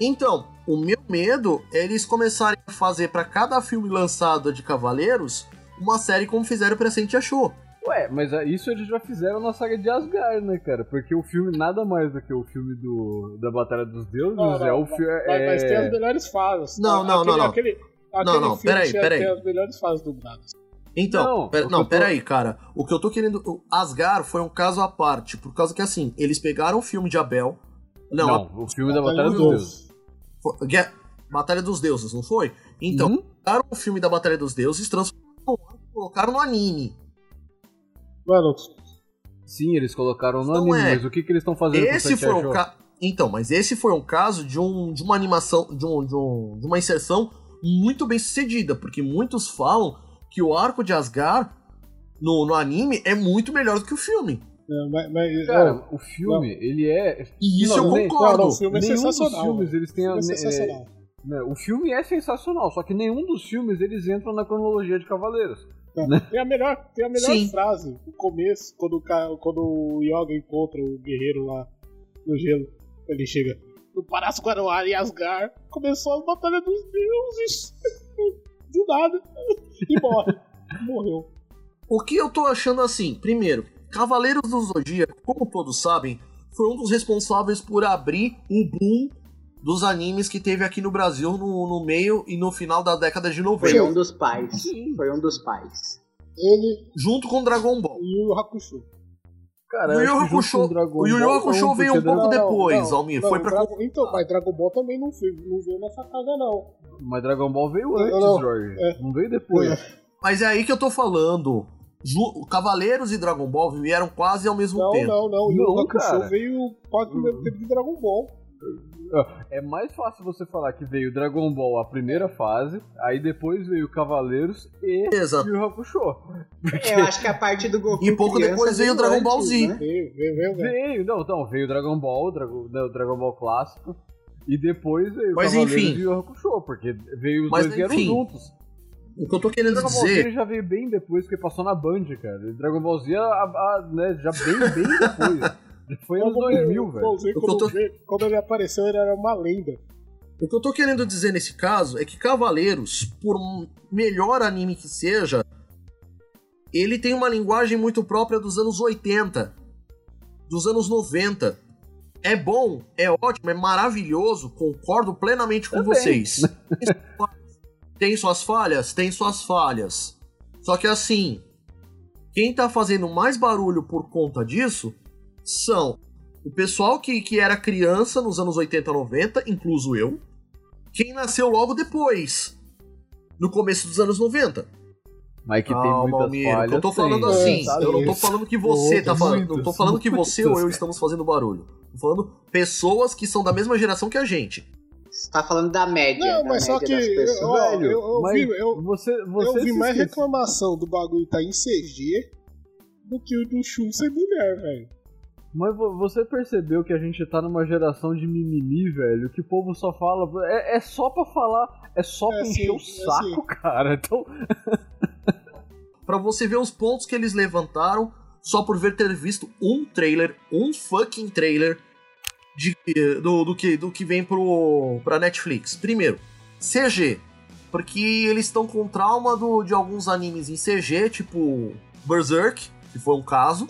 Então, o meu medo é eles começarem a fazer pra cada filme lançado de Cavaleiros uma série como fizeram pra Sentia Show. Ué, mas ah, isso eles já fizeram na saga de Asgard, né, cara? Porque o filme nada mais do que o filme do, da Batalha dos Deuses Não, não, é o mas- filme. Mas, mas tem as é... melhores fases. Não, não, aquele, não, não. Aquele, aquele Não, não, filme peraí, peraí. tem as melhores fases dubladas. Então, Não, pera, não, tô- pera aí, cara. O que eu tô querendo. o Asgar foi um caso à parte, por causa que assim, eles pegaram o filme de Abel. Não, Não, o filme da Batalha Batalha dos dos Deuses. a- Gue- Batalha dos Deuses, não foi? Então, Uhum. pegaram o filme da Batalha dos Deuses, transformaram e colocaram no anime. Mano, Sim, eles colocaram no Não anime, é. mas o que, que eles estão fazendo com o Esse Sete foi um Show? caso. Então, mas esse foi um caso de, um, de uma animação, de, um, de, um, de uma inserção muito bem sucedida, porque muitos falam que o arco de Asgard no, no anime é muito melhor do que o filme. é, mas, mas- Cara, ó, o filme, ele é. E isso Não, eu nem- concordo. não, não, o filme é nenhum sensacional. dos filmes eles têm O a. filme é é, sensacional. né, o filme é sensacional, só que nenhum dos filmes eles entram na cronologia de Cavaleiros. Tem a melhor, tem a melhor Sim. frase, o começo, quando o, quando o Yoga encontra o guerreiro lá no gelo. Ele chega no Guaruá e Asgard. Começou a batalha dos deuses. [laughs] Do nada. E morre. Morreu. O que eu tô achando assim, primeiro, Cavaleiros do Zodíaco, como todos sabem, foi um dos responsáveis por abrir o boom dos animes que teve aqui no Brasil no, no meio e no final da década de Foi 90, um dos pais. Sim. Foi um dos pais. Ele junto com Dragon Ball. e o Hakusho. Cara, O Yu Hakusho- o Yu Yu Ball Hakusho não, veio um pouco Dra- depois, Almir, foi pra- Dragon- Então, mas Dragon Ball também não, foi, não veio nessa casa, não. Mas Dragon Ball veio Não, antes, não. Jorge. É. Não veio depois. É. Mas é aí que eu tô falando. Ju- Cavaleiros e Dragon Ball vieram quase ao mesmo Não, tempo. não, não. E o Não, Hakusho cara. veio quase no mesmo tempo de Dragon Ball. É mais fácil você falar que veio Dragon Ball a primeira fase, aí depois veio Cavaleiros e Exato. Yu Hakusho. Eu acho que a parte do Goku E pouco depois veio o Dragon Ball Z. né? Veio, veio, veio, veio. Veio, não, então, veio Dragon Ball, Dragon, né, o Dragon Ball clássico, e depois veio Mas Cavaleiros enfim. e Yu Hakusho, porque veio os Mas dois vieram enfim. juntos. O que eu tô querendo Dragon Ball Z dizer. já veio bem depois, porque passou na Band, cara. E Dragon Ball Z, a, a- né, já bem, bem depois. [laughs] Foi anos Quando 2000, eu- velho. Quando, tô- quando ele apareceu, ele era uma lenda. O que eu tô querendo dizer nesse caso é que Cavaleiros, por melhor anime que seja, ele tem uma linguagem muito própria dos anos 80, dos anos 90. É bom, é ótimo, é maravilhoso, concordo plenamente com Também. vocês. [laughs] Tem suas falhas? Tem suas falhas. Só que assim, quem tá fazendo mais barulho por conta disso são o pessoal que, que era criança nos anos 80 90, incluso eu, quem nasceu logo depois, no começo dos anos 90. Mas que tem muitas falhas. que eu tô falando tem, assim, sabe eu não tô falando que você tá Muitas, falando, não tô falando que você ou eu estamos fazendo barulho. Tô falando pessoas que são da mesma geração que a gente. Você tá falando da média. Não, da mas só média que. das pessoas. ó, Velho, eu, eu mas vi, eu, você, você eu vi mais esquece- reclamação do bagulho tá em CG do que o do Shun ser mulher, velho. Mas vo- você percebeu que a gente tá numa geração de mimimi, velho? Que o povo só fala. É, é só pra falar, é só É pra encher assim, o é saco, cara. Então. [laughs] Pra você ver os pontos que eles levantaram só por ver ter visto um trailer, um fucking trailer de, do, do que, do que vem pro, pra Netflix. Primeiro, CG. Porque eles estão com trauma do, de alguns animes em CG, tipo Berserk, que foi um caso.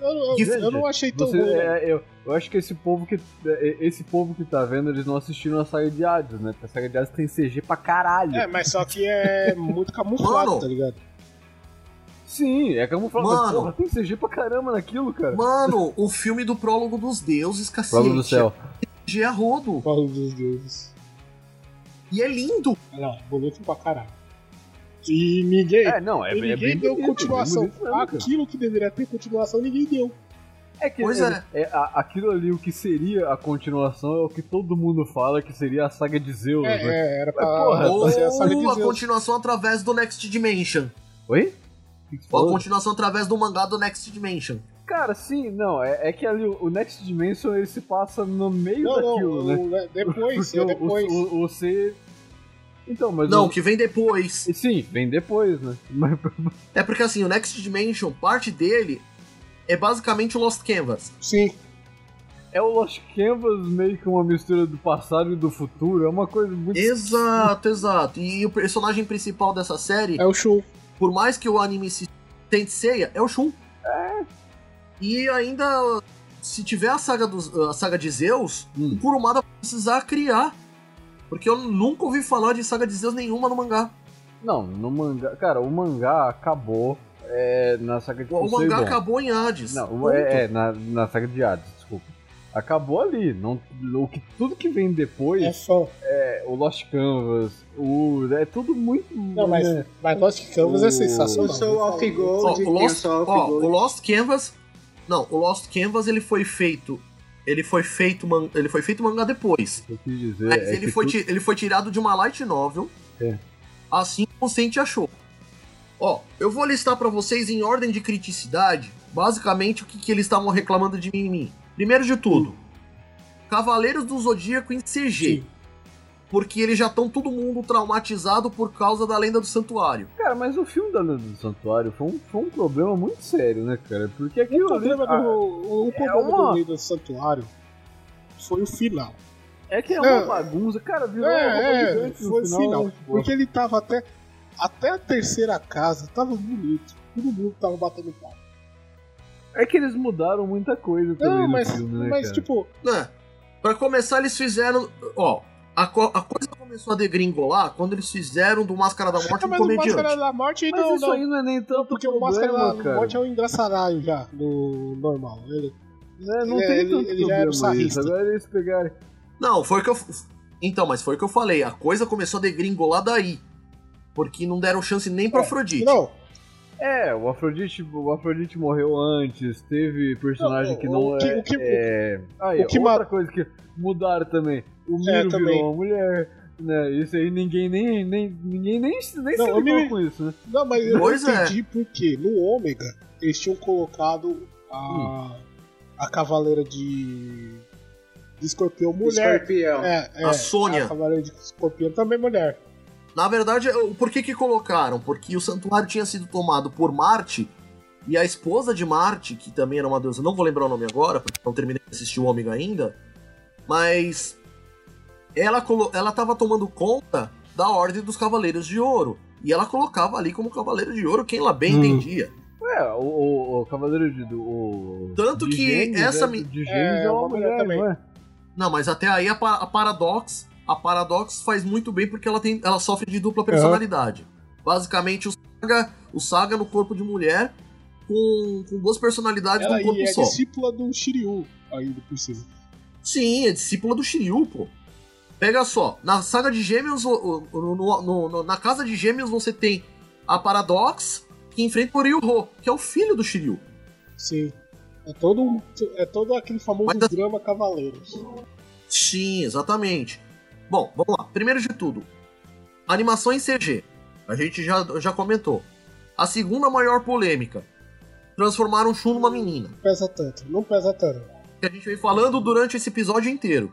Eu, eu, eu, não achei tão Você, ruim. né? é, eu, eu acho que esse povo que. é, Esse povo que tá vendo, eles não assistiram a saga de Hades, né? Porque a saga de Hades tem CG pra caralho. É, mas só que é muito camuflado, Mano. tá ligado? Sim, é falar, Mano. porra, tem CG pra caramba naquilo, cara. Mano, o filme do Prólogo dos Deuses, cacete. Prova do céu. CG a rodo. Fala dos deuses. E é lindo. Olha lá, bonito pra caralho. E ninguém. É, não, é, é ninguém bem deu bonito, continuação. bonito cara. Aquilo que deveria ter continuação, ninguém deu. É que Pois é, é, a- aquilo ali, o que seria a continuação, é o que todo mundo fala que seria a saga de Zeus, É, né? é, era Mas, pra, porra, pra ser a saga de Ou a Zeus. continuação através do Next Dimension. Oi? Ou a continuação através do mangá do Next Dimension. Cara, sim, não, é, é que ali o, Next Dimension ele se passa no meio Não, daquilo, não, né? o- é depois, [laughs] Porque é depois. O, o, o C. Então, mas. Não, o... que vem depois. Sim, vem depois, né? [laughs] Mas, É porque assim, o Next Dimension, parte dele é basicamente o Lost Canvas. Sim, é o Lost Canvas meio que uma mistura do passado e do futuro, é uma coisa muito. Exato, exato. E o personagem principal dessa série, é o Shun. por mais que o anime se tente ceia, é o Shun. E ainda, se tiver a saga, dos, a saga de Zeus, Hum. o Kurumada vai precisar criar. Porque eu nunca ouvi falar de saga de Zeus nenhuma no mangá. Não, no mangá. Cara, o mangá acabou é, na saga de O Poseidon. mangá acabou em Hades. Não, é, é, na, na saga de Hades, desculpa. Acabou ali. Não, o que, tudo que vem depois, É fã. é, o Lost Canvas, o. É tudo muito. Não, mas, né? mas Lost Canvas é O- sensacional. O Soul of Ó, Gold, o, tem o Lost, Gold. o Lost Canvas. Não, o Lost Canvas ele foi feito. Ele foi feito, man- ele foi feito mangá depois. Eu quis dizer. Mas é ele, que foi, ti- ele foi tirado de uma light novel. É. Assim como o Sente achou. Ó, eu vou listar pra vocês em ordem de criticidade, basicamente o que, que eles estavam reclamando de mim. Primeiro de tudo, Cavaleiros do Zodíaco em CG. Sim. Porque eles já estão todo mundo traumatizado por causa da lenda do santuário. Cara, mas o filme da Lenda do Santuário foi um, foi um problema muito sério, né, cara? Porque O aquilo ali. problema, ah, do, o é problema uma- do Rei do Santuário foi o final. É que é É. uma bagunça, cara, virou uma roupa É, é, gigante no foi o final. né? Porque ele tava até. Até a terceira casa tava bonito. Todo mundo tava batendo palma. É que eles mudaram muita coisa também Não, no mas, filme, né, mas cara? tipo, né? Pra começar, eles fizeram. Ó, a, co- a coisa começou a degringolar quando eles fizeram do Máscara da Morte ah, um mas o comediante. Máscara da Morte Mas não, isso não. aí não é nem tanto Porque o problema, Máscara da cara. Morte é um engraçaralho já, no normal. Ele, É, não ele- tem ele- tanto ele já era o isso. sarrista. Agora eles pegarem... Não, foi o que eu. Então, mas foi o que eu falei. A coisa começou a degringolar daí. Porque não deram chance nem pra É, Afrodite. não, É, o Afrodite, o Afrodite morreu antes, teve personagem Não, que o não que- é... o que- é... Aí, o que outra coisa que mudaram também. O É, Miro também. virou uma mulher, né? Isso aí ninguém nem, nem, ninguém nem, nem se Não, eu ligou me- com isso, né? não, mas eu Pois não é. entendi porque no Ômega eles tinham colocado a, a cavaleira de, de escorpião mulher. Escorpião. É, é, A Sônia. A cavaleira de escorpião também mulher. Na verdade, o- por que que colocaram? Porque o santuário tinha sido tomado por Marte. E a esposa de Marte, que também era uma deusa, não vou lembrar o nome agora, porque não terminei de assistir o Ômega ainda. Mas ela, ela tava tomando conta da Ordem dos Cavaleiros de Ouro. E ela colocava ali como Cavaleiro de Ouro quem ela bem Hum. entendia. É, o, o, o Cavaleiro de... do- O, Tanto de que Gêmeos, essa é, mi- De Gêmeos É, é, uma uma mulher mulher, também. não é? Não, mas até aí a, a Paradox, a Paradox faz muito bem porque ela tem, ela sofre de dupla personalidade. Basicamente o Saga, o Saga no corpo de mulher com, com duas personalidades Ela num corpo e é só. discípula do Shiryu ainda por cima. Sim, é discípula do Shiryu, pô. Pega só, na saga de Gêmeos, no- no- no- na casa de Gêmeos você tem a Paradox que enfrenta o Ryuho, que é o filho do Shiryu. Sim. É todo, um- é todo aquele famoso Mas- drama Cavaleiros. Sim, exatamente. Bom, vamos lá. Primeiro de tudo, animação em CG. A gente já, já comentou. A segunda maior polêmica. Transformaram o Shun numa menina. Não pesa tanto, não pesa tanto. Que a gente vem falando durante esse episódio inteiro.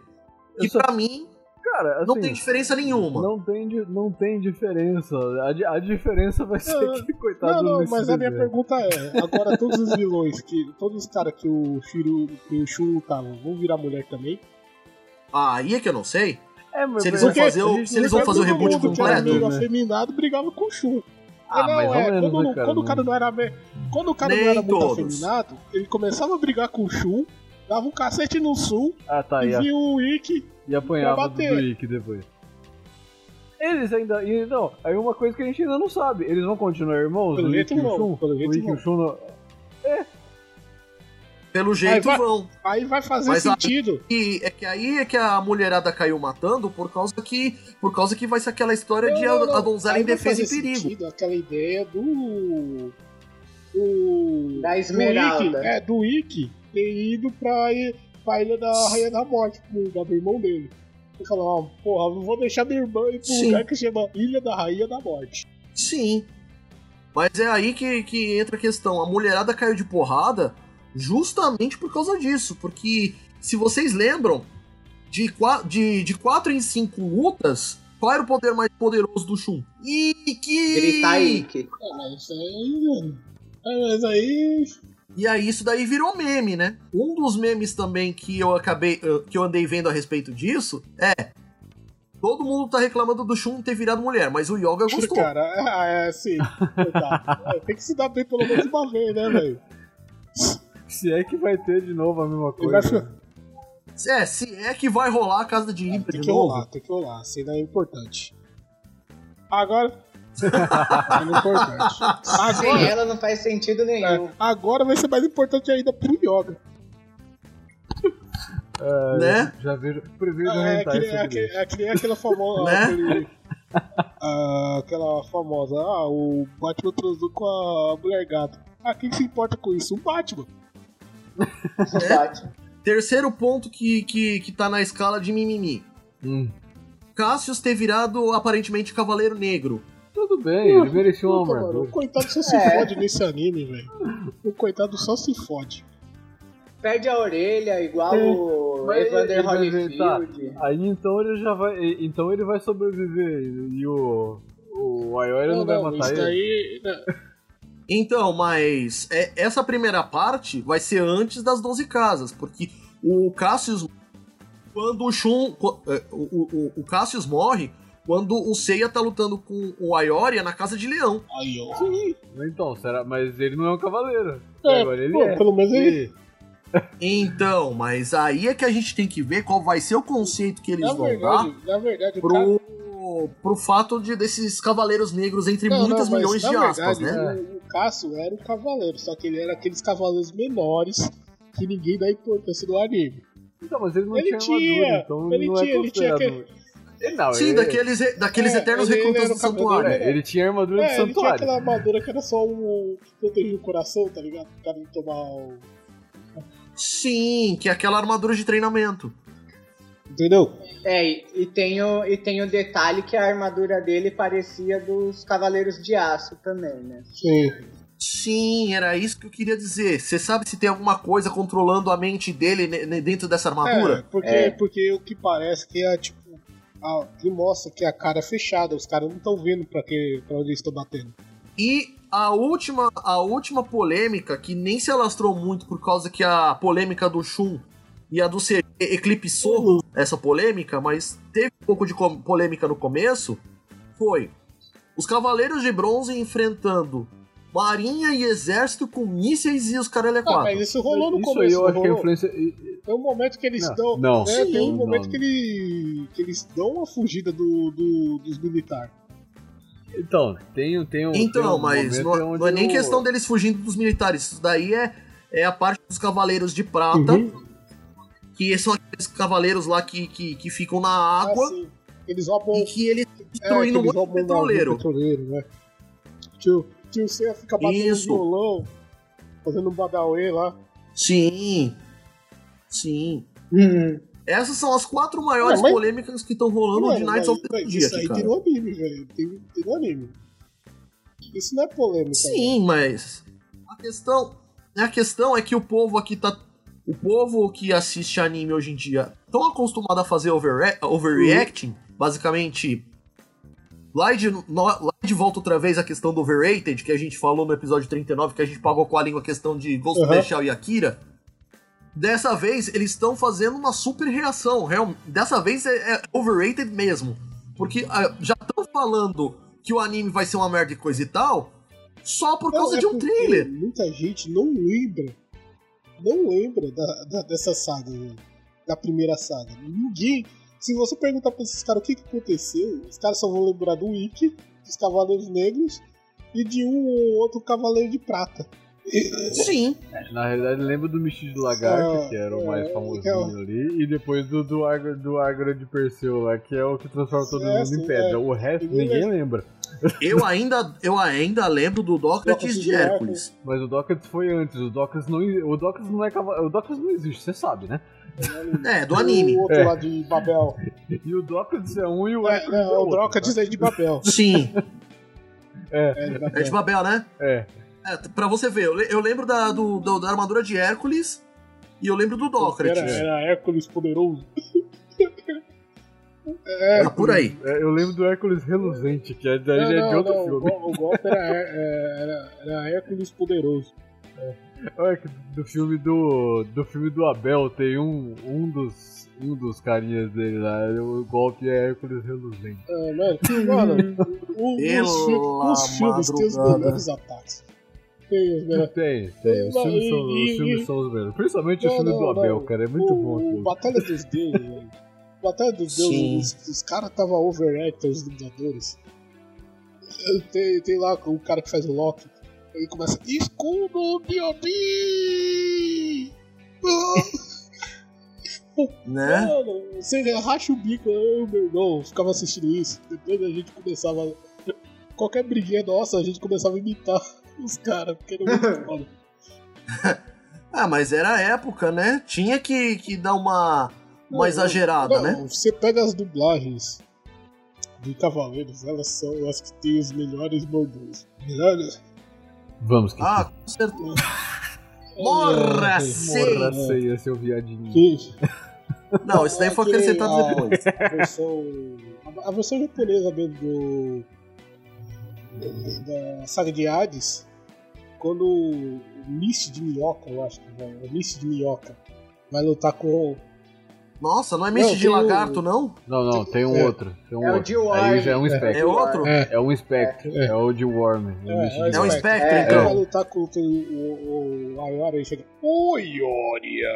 Só- pra mim Cara, assim, não tem diferença nenhuma. Não tem, não tem diferença. A, a diferença vai ser Não, que, coitado Não, não, mas a minha pergunta é: agora todos os vilões, que todos os caras que o Shiryu, que o Shun lutavam, vão virar mulher também? Ah, aí é que eu não sei. É, mas Se eles mas vão fazer o- se eles vão fazer o reboot era completo, meio né? afeminado brigava com o Shun. Ah, não, mais ou é, menos, quando, né, cara? quando o cara não era quando o cara Nem não era muito todos. afeminado, ele começava a brigar com o Shun, dava um cacete no Sul Ah, tá, e vinha o Ikki. E apanhava do. Ike depois. Eles ainda. e, Não, aí uma coisa que a gente ainda não sabe. Eles vão continuar irmãos? Pelo jeito e vão, Shun? pelo jeito e. Shun não- Pelo jeito vai- vão. Aí vai fazer Mas sentido. E é que aí é que a mulherada caiu matando por causa que. Por causa que vai ser aquela história de Não, não, a, a donzela Aí em vai defesa e fazer perigo. sentido aquela ideia do. do. Da do Esmeralda. Ikki, é, do Ikki ter ido pra, i- pra Ilha da Rainha da Morte, o do irmão dele. Ele falou, ó, porra, não vou deixar minha irmã ir pra um Sim. lugar que chama Ilha da Rainha da Morte. Sim. Mas é aí que, que entra a questão. A mulherada caiu de porrada justamente por causa disso. Porque, se vocês lembram, de, de, de quatro em cinco lutas, qual era o poder mais poderoso do Shun? Ikki! Gritar Ike. É, mas isso aí. É, mas aí. E aí isso daí virou meme, né? Um dos memes também que eu acabei, que eu andei vendo a respeito disso é todo mundo tá reclamando do Shun ter virado mulher, mas o Yoga gostou. Cara, é assim. coitado. [laughs] É, tem que se dar bem pelo menos uma vez, né, velho? Se é que vai ter de novo a mesma coisa. ficar- É, se é que vai rolar a casa de Ibra Tem de que novo. rolar, tem que rolar. A cena é importante. Agora, É importante. Sem Agora, ela não faz sentido nenhum. é, agora vai ser mais importante ainda pro Yoga. É, Né? Já vejo. Prevejo É, é, é que nem aquela famosa. Né? aquele- ah, aquela famosa. Ah, o Batman transou com a mulher gato. Ah, quem se importa com isso? O Batman. Batman. Terceiro ponto que, que, que tá na escala de mimimi. Hum, Cassius ter virado aparentemente Cavaleiro Negro. Tudo bem, ele merecia uma mano, o armadura. coitado só se É. fode nesse anime, velho. O coitado só se fode. Perde a orelha, igual É. o Mas Evander ver, tá. Holyfield. Aí então ele já vai. Então ele vai sobreviver e o. O Ayori não, vai matar isso ele. daí. né, Então, mas é, essa primeira parte vai ser antes das 12 casas, porque o Cassius. Quando o Shun. é, O, o, o Cassius morre quando o Seiya tá lutando com o Ayoria na Casa de Leão. Aí, ó. Então, será? Mas ele não é um cavaleiro. É, Agora ele pô, é. pelo menos ele. Então, mas aí é que a gente tem que ver qual vai ser o conceito que eles Na vão verdade, dar na verdade, o cara. pro, pro fato de desses cavaleiros negros entre Não, muitas não, milhões de aspas, verdade, né? O, o Cássio era um cavaleiro, só que ele era aqueles cavaleiros menores que ninguém dá importância no anime. Então, mas ele não Ele tinha tinha, armadura, então ele não tinha, é ele tinha. Ele Não, Sim, ele, daqueles, daqueles É, eternos recrutas do santuário. né? é, ele tinha armadura É, de ele tinha santuário. aquela armadura que era só um que protegia o coração, tá ligado? O cara não tomar o. Sim, que é aquela armadura de treinamento. Entendeu? É, e, tem o, e tem o detalhe que a armadura dele parecia dos Cavaleiros de Aço também, né? Sim. Sim, era isso que eu queria dizer. Você sabe se tem alguma coisa controlando a mente dele dentro dessa É, armadura? porque, É. porque o que parece que é tipo. Que mostra que a cara é fechada, os caras não estão vendo pra, que, pra onde eles estão batendo. E a última, a última polêmica, que nem se alastrou muito por causa que a polêmica do Shun e a do C eclipsou essa polêmica, mas teve um pouco de polêmica no começo, foi os Cavaleiros de Bronze enfrentando marinha e exército com mísseis e os caralho é Ah, quatro. mas isso rolou no Isso começo. eu acho que é rolou? influência. Tem um momento que eles Não, dão. não. né, tem um Sim. momento Não. que, ele, que eles dão uma fugida do, do- dos militares. Então, tem, tem um. tem Então, um mas não, onde não é nem o- questão deles fugindo dos militares. Isso daí é, é a parte dos Cavaleiros de Prata, Uhum. que são aqueles cavaleiros lá que, que, que ficam na água Assim, eles roubam. e que eles é, que destruindo um eles monte de petroleiro. petroleiro, né? Tio, tio Ceia fica batendo Isso. violão, fazendo um badauê lá. Sim. Sim. Uhum. Essas são as quatro maiores mas- polêmicas que estão rolando de Mano, Knights of the Dia Isso aí cara. tem no anime, velho. Tem, tem no anime. Isso não é polêmica. Sim, mas a questão, a questão é que o povo aqui tá. O povo que assiste anime hoje em dia tão acostumado a fazer overre- overreacting, basicamente. Lá de, no- lá de volta outra vez a questão do overrated, que a gente falou no episódio 39, que a gente pagou com a língua a questão de Ghost Uhum. Shell e Akira. Dessa vez, eles estão fazendo uma super reação. Real, dessa vez é, é overrated mesmo. Porque ah, já estão falando que o anime vai ser uma merda e coisa e tal, só por Não, causa é de um trailer. Muita gente não lembra. Não lembra da, da- dessa saga, né? da primeira saga. Ninguém. Se você perguntar pra esses caras o que, que aconteceu, os caras só vão lembrar do Wiki, dos Cavaleiros Negros e de um ou outro Cavaleiro de Prata. Sim. Na realidade, lembro do Michi de Lagarto, É, que era o mais é, famosinho é. ali, e depois do, do, Ágora, do de Perseu lá, que é o que transforma todo É, mundo sim, em pedra. é. O resto Ninguém ninguém lembra. Eu ainda, eu ainda lembro do Dócrates Dócrates de de Hércules. Mas o Dócrates foi antes. O Dócrates não, o Dócrates não é O Dócrates não existe, você sabe, né? É, do anime. O outro É. lá de Babel. E o Dócrates é um e o É, Hércules é, é, o outro. Drócades é de Babel. Sim. [laughs] É, de É de Babel. Babel, né? É. É, pra você ver, eu, eu lembro da, do, do- da armadura de Hércules e eu lembro do Dócrates. Era, era Hércules poderoso. É, Tá por aí. É, eu lembro do Hércules reluzente, que é, daí Não, é de outro não, o filme. go- O golpe era, é, era, era Hércules poderoso. Olha que do filme do. Do filme do Abel tem um, um dos. Um dos carinhas dele lá, o golpe é Hércules reluzente. É, mano, mano o- Pela os filmes têm os melhores ataques. Tem os melhores. Tem, tem. Os filmes, são, os filmes são os melhores. Principalmente o Não, filme não, do Abel, não. cara. É muito o, bom aquilo. Batalha dos Deuses, velho. Batalha dos. Deuses, os, os caras estavam overacted, os Vingadores. Tem, tem lá o cara que faz o Loki. Ele começa. Escudo Biobi! [laughs] Né? Mano, você racha o bico, eu, meu irmão, ficava assistindo isso. Depois a gente começava. Qualquer briguinha nossa, a gente começava a imitar os caras, porque era muito [laughs] foda. Ah, mas era a época, né? Tinha que, que dar uma, uma Não, exagerada, não, né? Você pega as dublagens de Cavaleiros, elas são as que têm os melhores bordões. Melhores? Vamos, que Ah, com certeza. [laughs] Morra, É, sei! morra ceia, seu viadinho. Que- Não, isso daí foi acrescentado a- depois. A [laughs] versão, a, a versão japonesa mesmo do. da saga de Hades, quando o Mist de Minhoca, eu acho que vai, o Mist de Minhoca vai lutar com. Nossa, não é mente de tem o- lagarto, não? Não, não, tem um É. outro. Tem um É o de Worm. Aí já é um É espectro. outro? É, É um espectro. É. É, o de Worm. É, de É um espectro, É, Ele vai então. lutar contra o, o, o Ayora e chega. Oi, Ioria!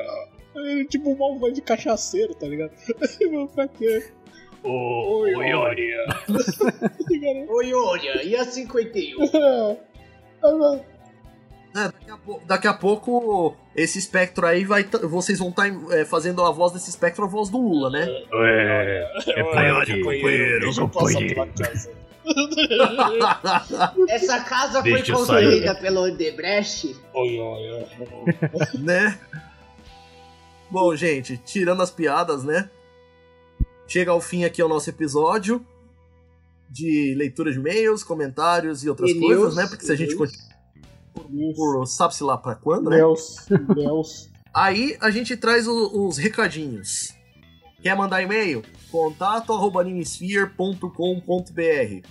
Ele é tipo um malvado de cachaceiro, tá ligado? [laughs] Pra quê? [laughs] Oi, Ioria! Oi, olha, e a 51? [laughs] É, daqui, a daqui a pouco esse espectro aí vai. Vocês vão estar fazendo a voz desse espectro a voz do Lula, né? É, companheiro, deixa eu passar pela casa. [laughs] Essa casa foi Deixa eu construída pelo Odebrecht? Oi, oi, [laughs] né? Bom, gente, tirando as piadas, né? Chega ao fim aqui o nosso episódio de leitura de e-mails, comentários e outras E coisas, news, né? Porque se a gente e continua por sabe-se lá pra quando, né? Deus, Deus. [laughs] Aí a gente traz o- os recadinhos. Quer mandar e-mail? Contato arroba animesphere.com.br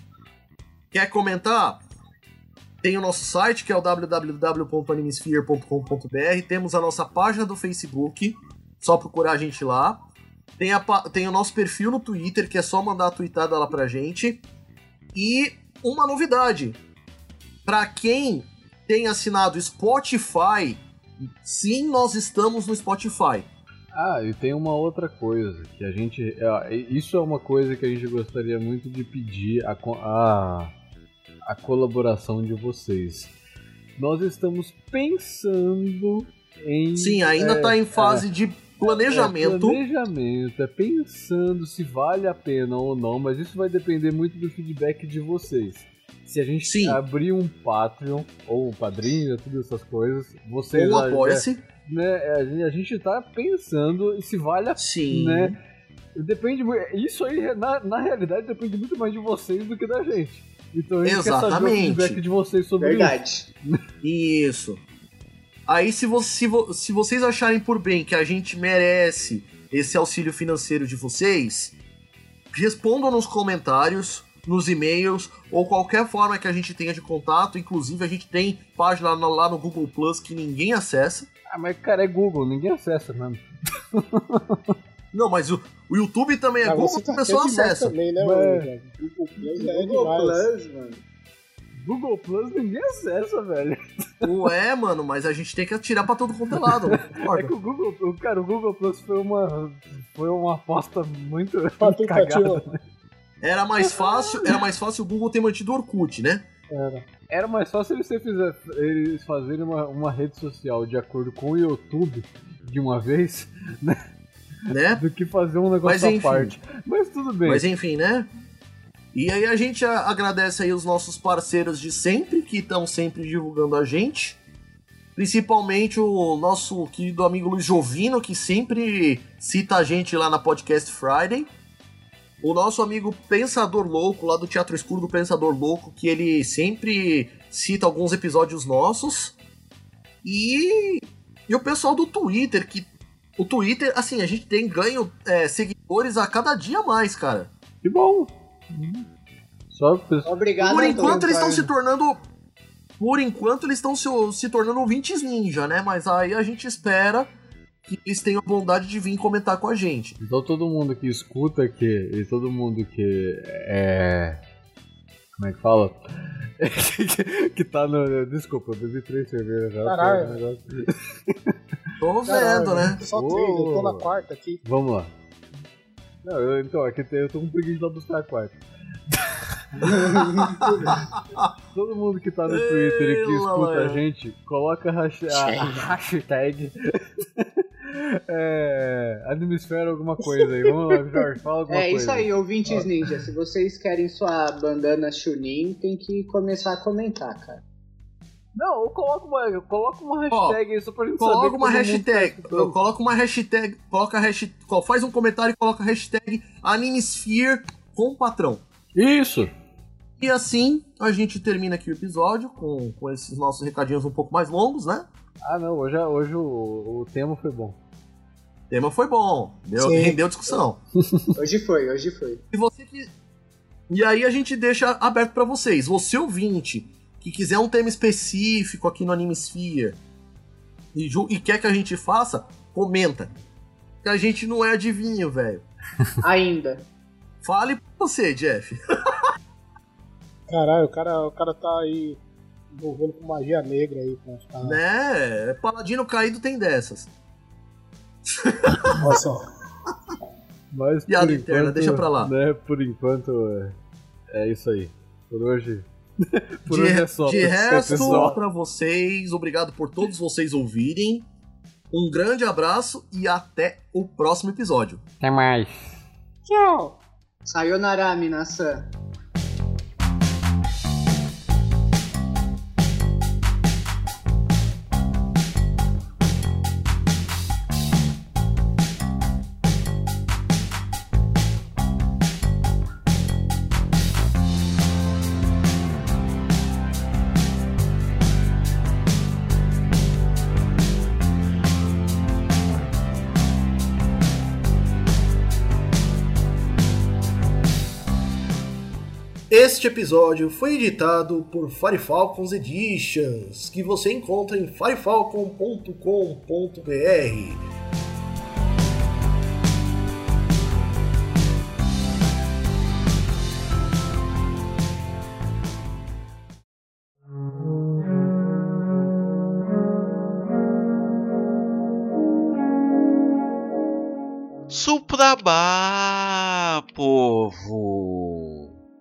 Quer comentar? Tem o nosso site que é o www.animesphere.com.br Temos a nossa página do Facebook, só procurar a gente lá. Tem, a tem o nosso perfil no Twitter, que é só mandar a tweetada lá pra gente. E uma novidade. Pra quem tem assinado Spotify, sim, nós estamos no Spotify. Ah, e tem uma outra coisa que a gente. é, Isso é uma coisa que a gente gostaria muito de pedir a, a, a colaboração de vocês. Nós estamos pensando em. Sim, ainda é, tá em fase de É, planejamento. planejamento, é pensando se vale a pena ou não, mas isso vai depender muito do feedback de vocês. Se a gente Sim. abrir um Patreon ou um padrinho, todas essas coisas, vocês Ou apoia-se. né, a gente- a gente tá pensando se vale a Sim. né? Depende Isso aí, na, na realidade, depende muito mais de vocês do que da gente. Então a gente quer saber o Exatamente. feedback de vocês sobre isso. Verdade. [laughs] Isso. Aí, se, vo- se vo- se vocês acharem por bem que a gente merece esse auxílio financeiro de vocês, respondam nos comentários, nos e-mails, ou qualquer forma que a gente tenha de contato. Inclusive, a gente tem página lá- no Google Plus que ninguém acessa. Ah, mas cara, é Google, ninguém acessa mesmo. [laughs] Não, mas o, o YouTube também é Ah, Google que tá o pessoal quer demais acessa. Também, né, mano? Google Plus é Google. Plus, mano. Google Plus ninguém acessa, velho. Ué, mano, mas a gente tem que atirar pra todo quanto é lado. [laughs] É que o Google, o- cara, o Google Plus foi uma foi uma aposta muito Uma tentativa. Era mais fácil, era mais fácil o Google ter mantido o Orkut, né? Era. Era mais fácil eles, fizer, eles fazerem uma, uma rede social de acordo com o YouTube de uma vez [laughs] Né? do que fazer um negócio Mas à enfim. parte. Mas tudo bem. Mas enfim, né? E aí a gente agradece aí os nossos parceiros de sempre, que estão sempre divulgando a gente. Principalmente o nosso querido amigo Luiz Jovino, que sempre cita a gente lá na Podcast Friday. O nosso amigo Pensador Louco, lá do Teatro Escuro do Pensador Louco, que ele sempre cita alguns episódios nossos. E, e o pessoal do Twitter, que o Twitter, assim, a gente tem ganho é, seguidores a cada dia a mais, cara. Que bom. Só. Obrigado, Por enquanto eles estão se tornando. Por enquanto eles estão se, se tornando ouvintes ninja, né? Mas aí a gente espera que eles tenham bondade de vir comentar com a gente. Então todo mundo que escuta que e todo mundo que é como é que fala? [laughs] que tá no. Desculpa, eu bebi três cervejas já. Caralho. um negócio- Tô Caralho, vendo, né? Só três, eu tô na quarta aqui. Vamos lá. Não, eu, então, aqui tem- eu tô com preguiça de lá buscar a quarta. [laughs] Todo mundo que tá no Twitter e que escuta a gente, coloca a a a hashtag. [laughs] [laughs] é, Animesfera alguma coisa aí. Vamos lá, Jorge, fala alguma É coisa. isso aí, ouvintes ninja. Se vocês querem sua bandana Chunin, tem que começar a comentar, cara. Não, eu coloco uma, coloca uma hashtag aí só pra gente saber. Coloca que uma todo mundo tá hashtag. escutando. Coloca uma hashtag. Coloca a hashtag. Faz um comentário e coloca a hashtag Animesphere com o patrão. Isso! E assim a gente termina aqui o episódio com, com esses nossos recadinhos um pouco mais longos, né? Ah, não, hoje, hoje o, o tema foi bom. O tema foi bom, deu, Sim. rendeu discussão. [laughs] Hoje foi, hoje foi. E você que. E aí a gente deixa aberto pra vocês. Você ouvinte que quiser um tema específico aqui no Animesphere e, e quer que a gente faça, comenta. Que a gente não é adivinho, velho. Ainda. Fale pra você, Jeff. Caralho, o cara, o cara tá aí envolvendo com magia negra aí. Com os caras. Né? Paladino caído tem dessas. Olha só. Mas Piada por interna, enquanto, deixa pra lá. Né, por enquanto, é, é isso aí. Por hoje. [laughs] por de, hoje é só. de resto, pessoal. pra vocês, obrigado por todos vocês ouvirem. Um grande abraço e até o próximo episódio. Até mais. Tchau. Sayonara, minasan. Este episódio foi editado por Firefalcons Editions, que você encontra em firefalcon.com.br. Suprabá, povo!